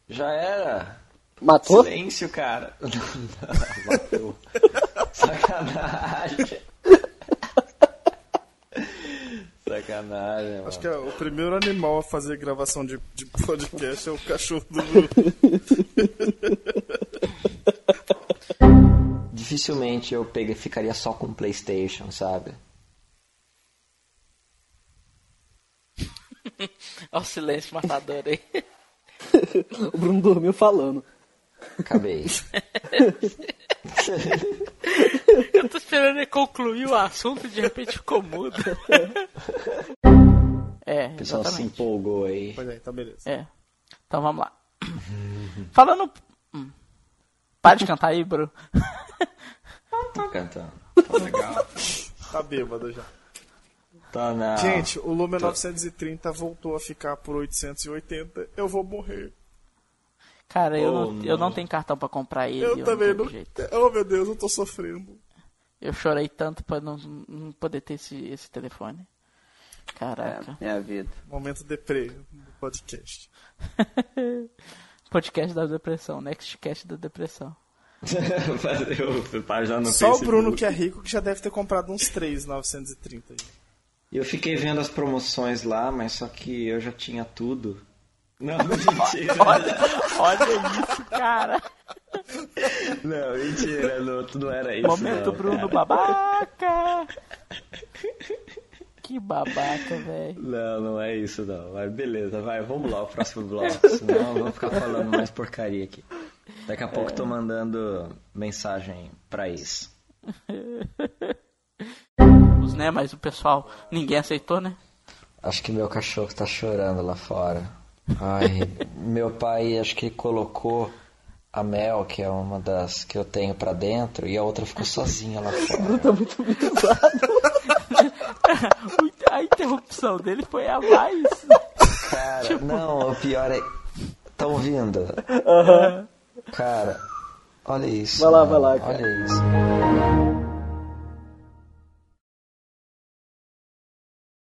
Já era. Matou? Silêncio, cara. [laughs] Matou. Sacanagem. Sacanagem, mano. Acho que é o primeiro animal a fazer gravação de, de podcast é o cachorro do Bruno. [laughs] Dificilmente eu pegue, ficaria só com PlayStation, sabe? [laughs] Olha o silêncio matador aí. [laughs] O Bruno dormiu falando. Acabei. [laughs] Eu tô esperando ele concluir o assunto e de repente ficou mudo. É, O pessoal se empolgou aí. Pois é, então beleza. É. Então vamos lá. [coughs] Falando. Hum. Para de cantar aí, bro. Tô cantando. [laughs] Tá legal. Tá bêbado já. Tá na. Gente, o Lumen 930 voltou a ficar por 880. Eu vou morrer. Cara, eu, Oh, não, eu não. não tenho cartão pra comprar ele. Eu, não também tenho não. jeito. Oh meu Deus, eu tô sofrendo. Eu chorei tanto pra não, não poder ter esse, esse telefone. Caraca. É, é a vida. Momento deprê do podcast. [laughs] Podcast da depressão, Nextcast da depressão. [laughs] Página no Só o. Bruno que é rico que já deve ter comprado uns 3 930 aí. Eu fiquei vendo as promoções lá, mas só que eu já tinha tudo. Não, mentira. Olha, olha isso, cara. Não, mentira, não, não era isso. Momento não, Bruno cara. babaca. Que babaca, velho. Não, não é isso não. Mas beleza, vai, vamos lá, o próximo bloco. Senão eu vou ficar falando mais porcaria aqui. Daqui a pouco tô mandando mensagem pra isso. Os, né, mas o pessoal, ninguém aceitou, né? Acho que meu cachorro tá chorando lá fora. Ai, meu pai acho que colocou a Mel, que é uma das que eu tenho pra dentro, e a outra ficou sozinha lá fora. [laughs] A interrupção dele foi a mais. Cara, não, o pior é. Tá ouvindo? Cara, olha isso. Vai lá, mano, vai lá, cara. Olha isso.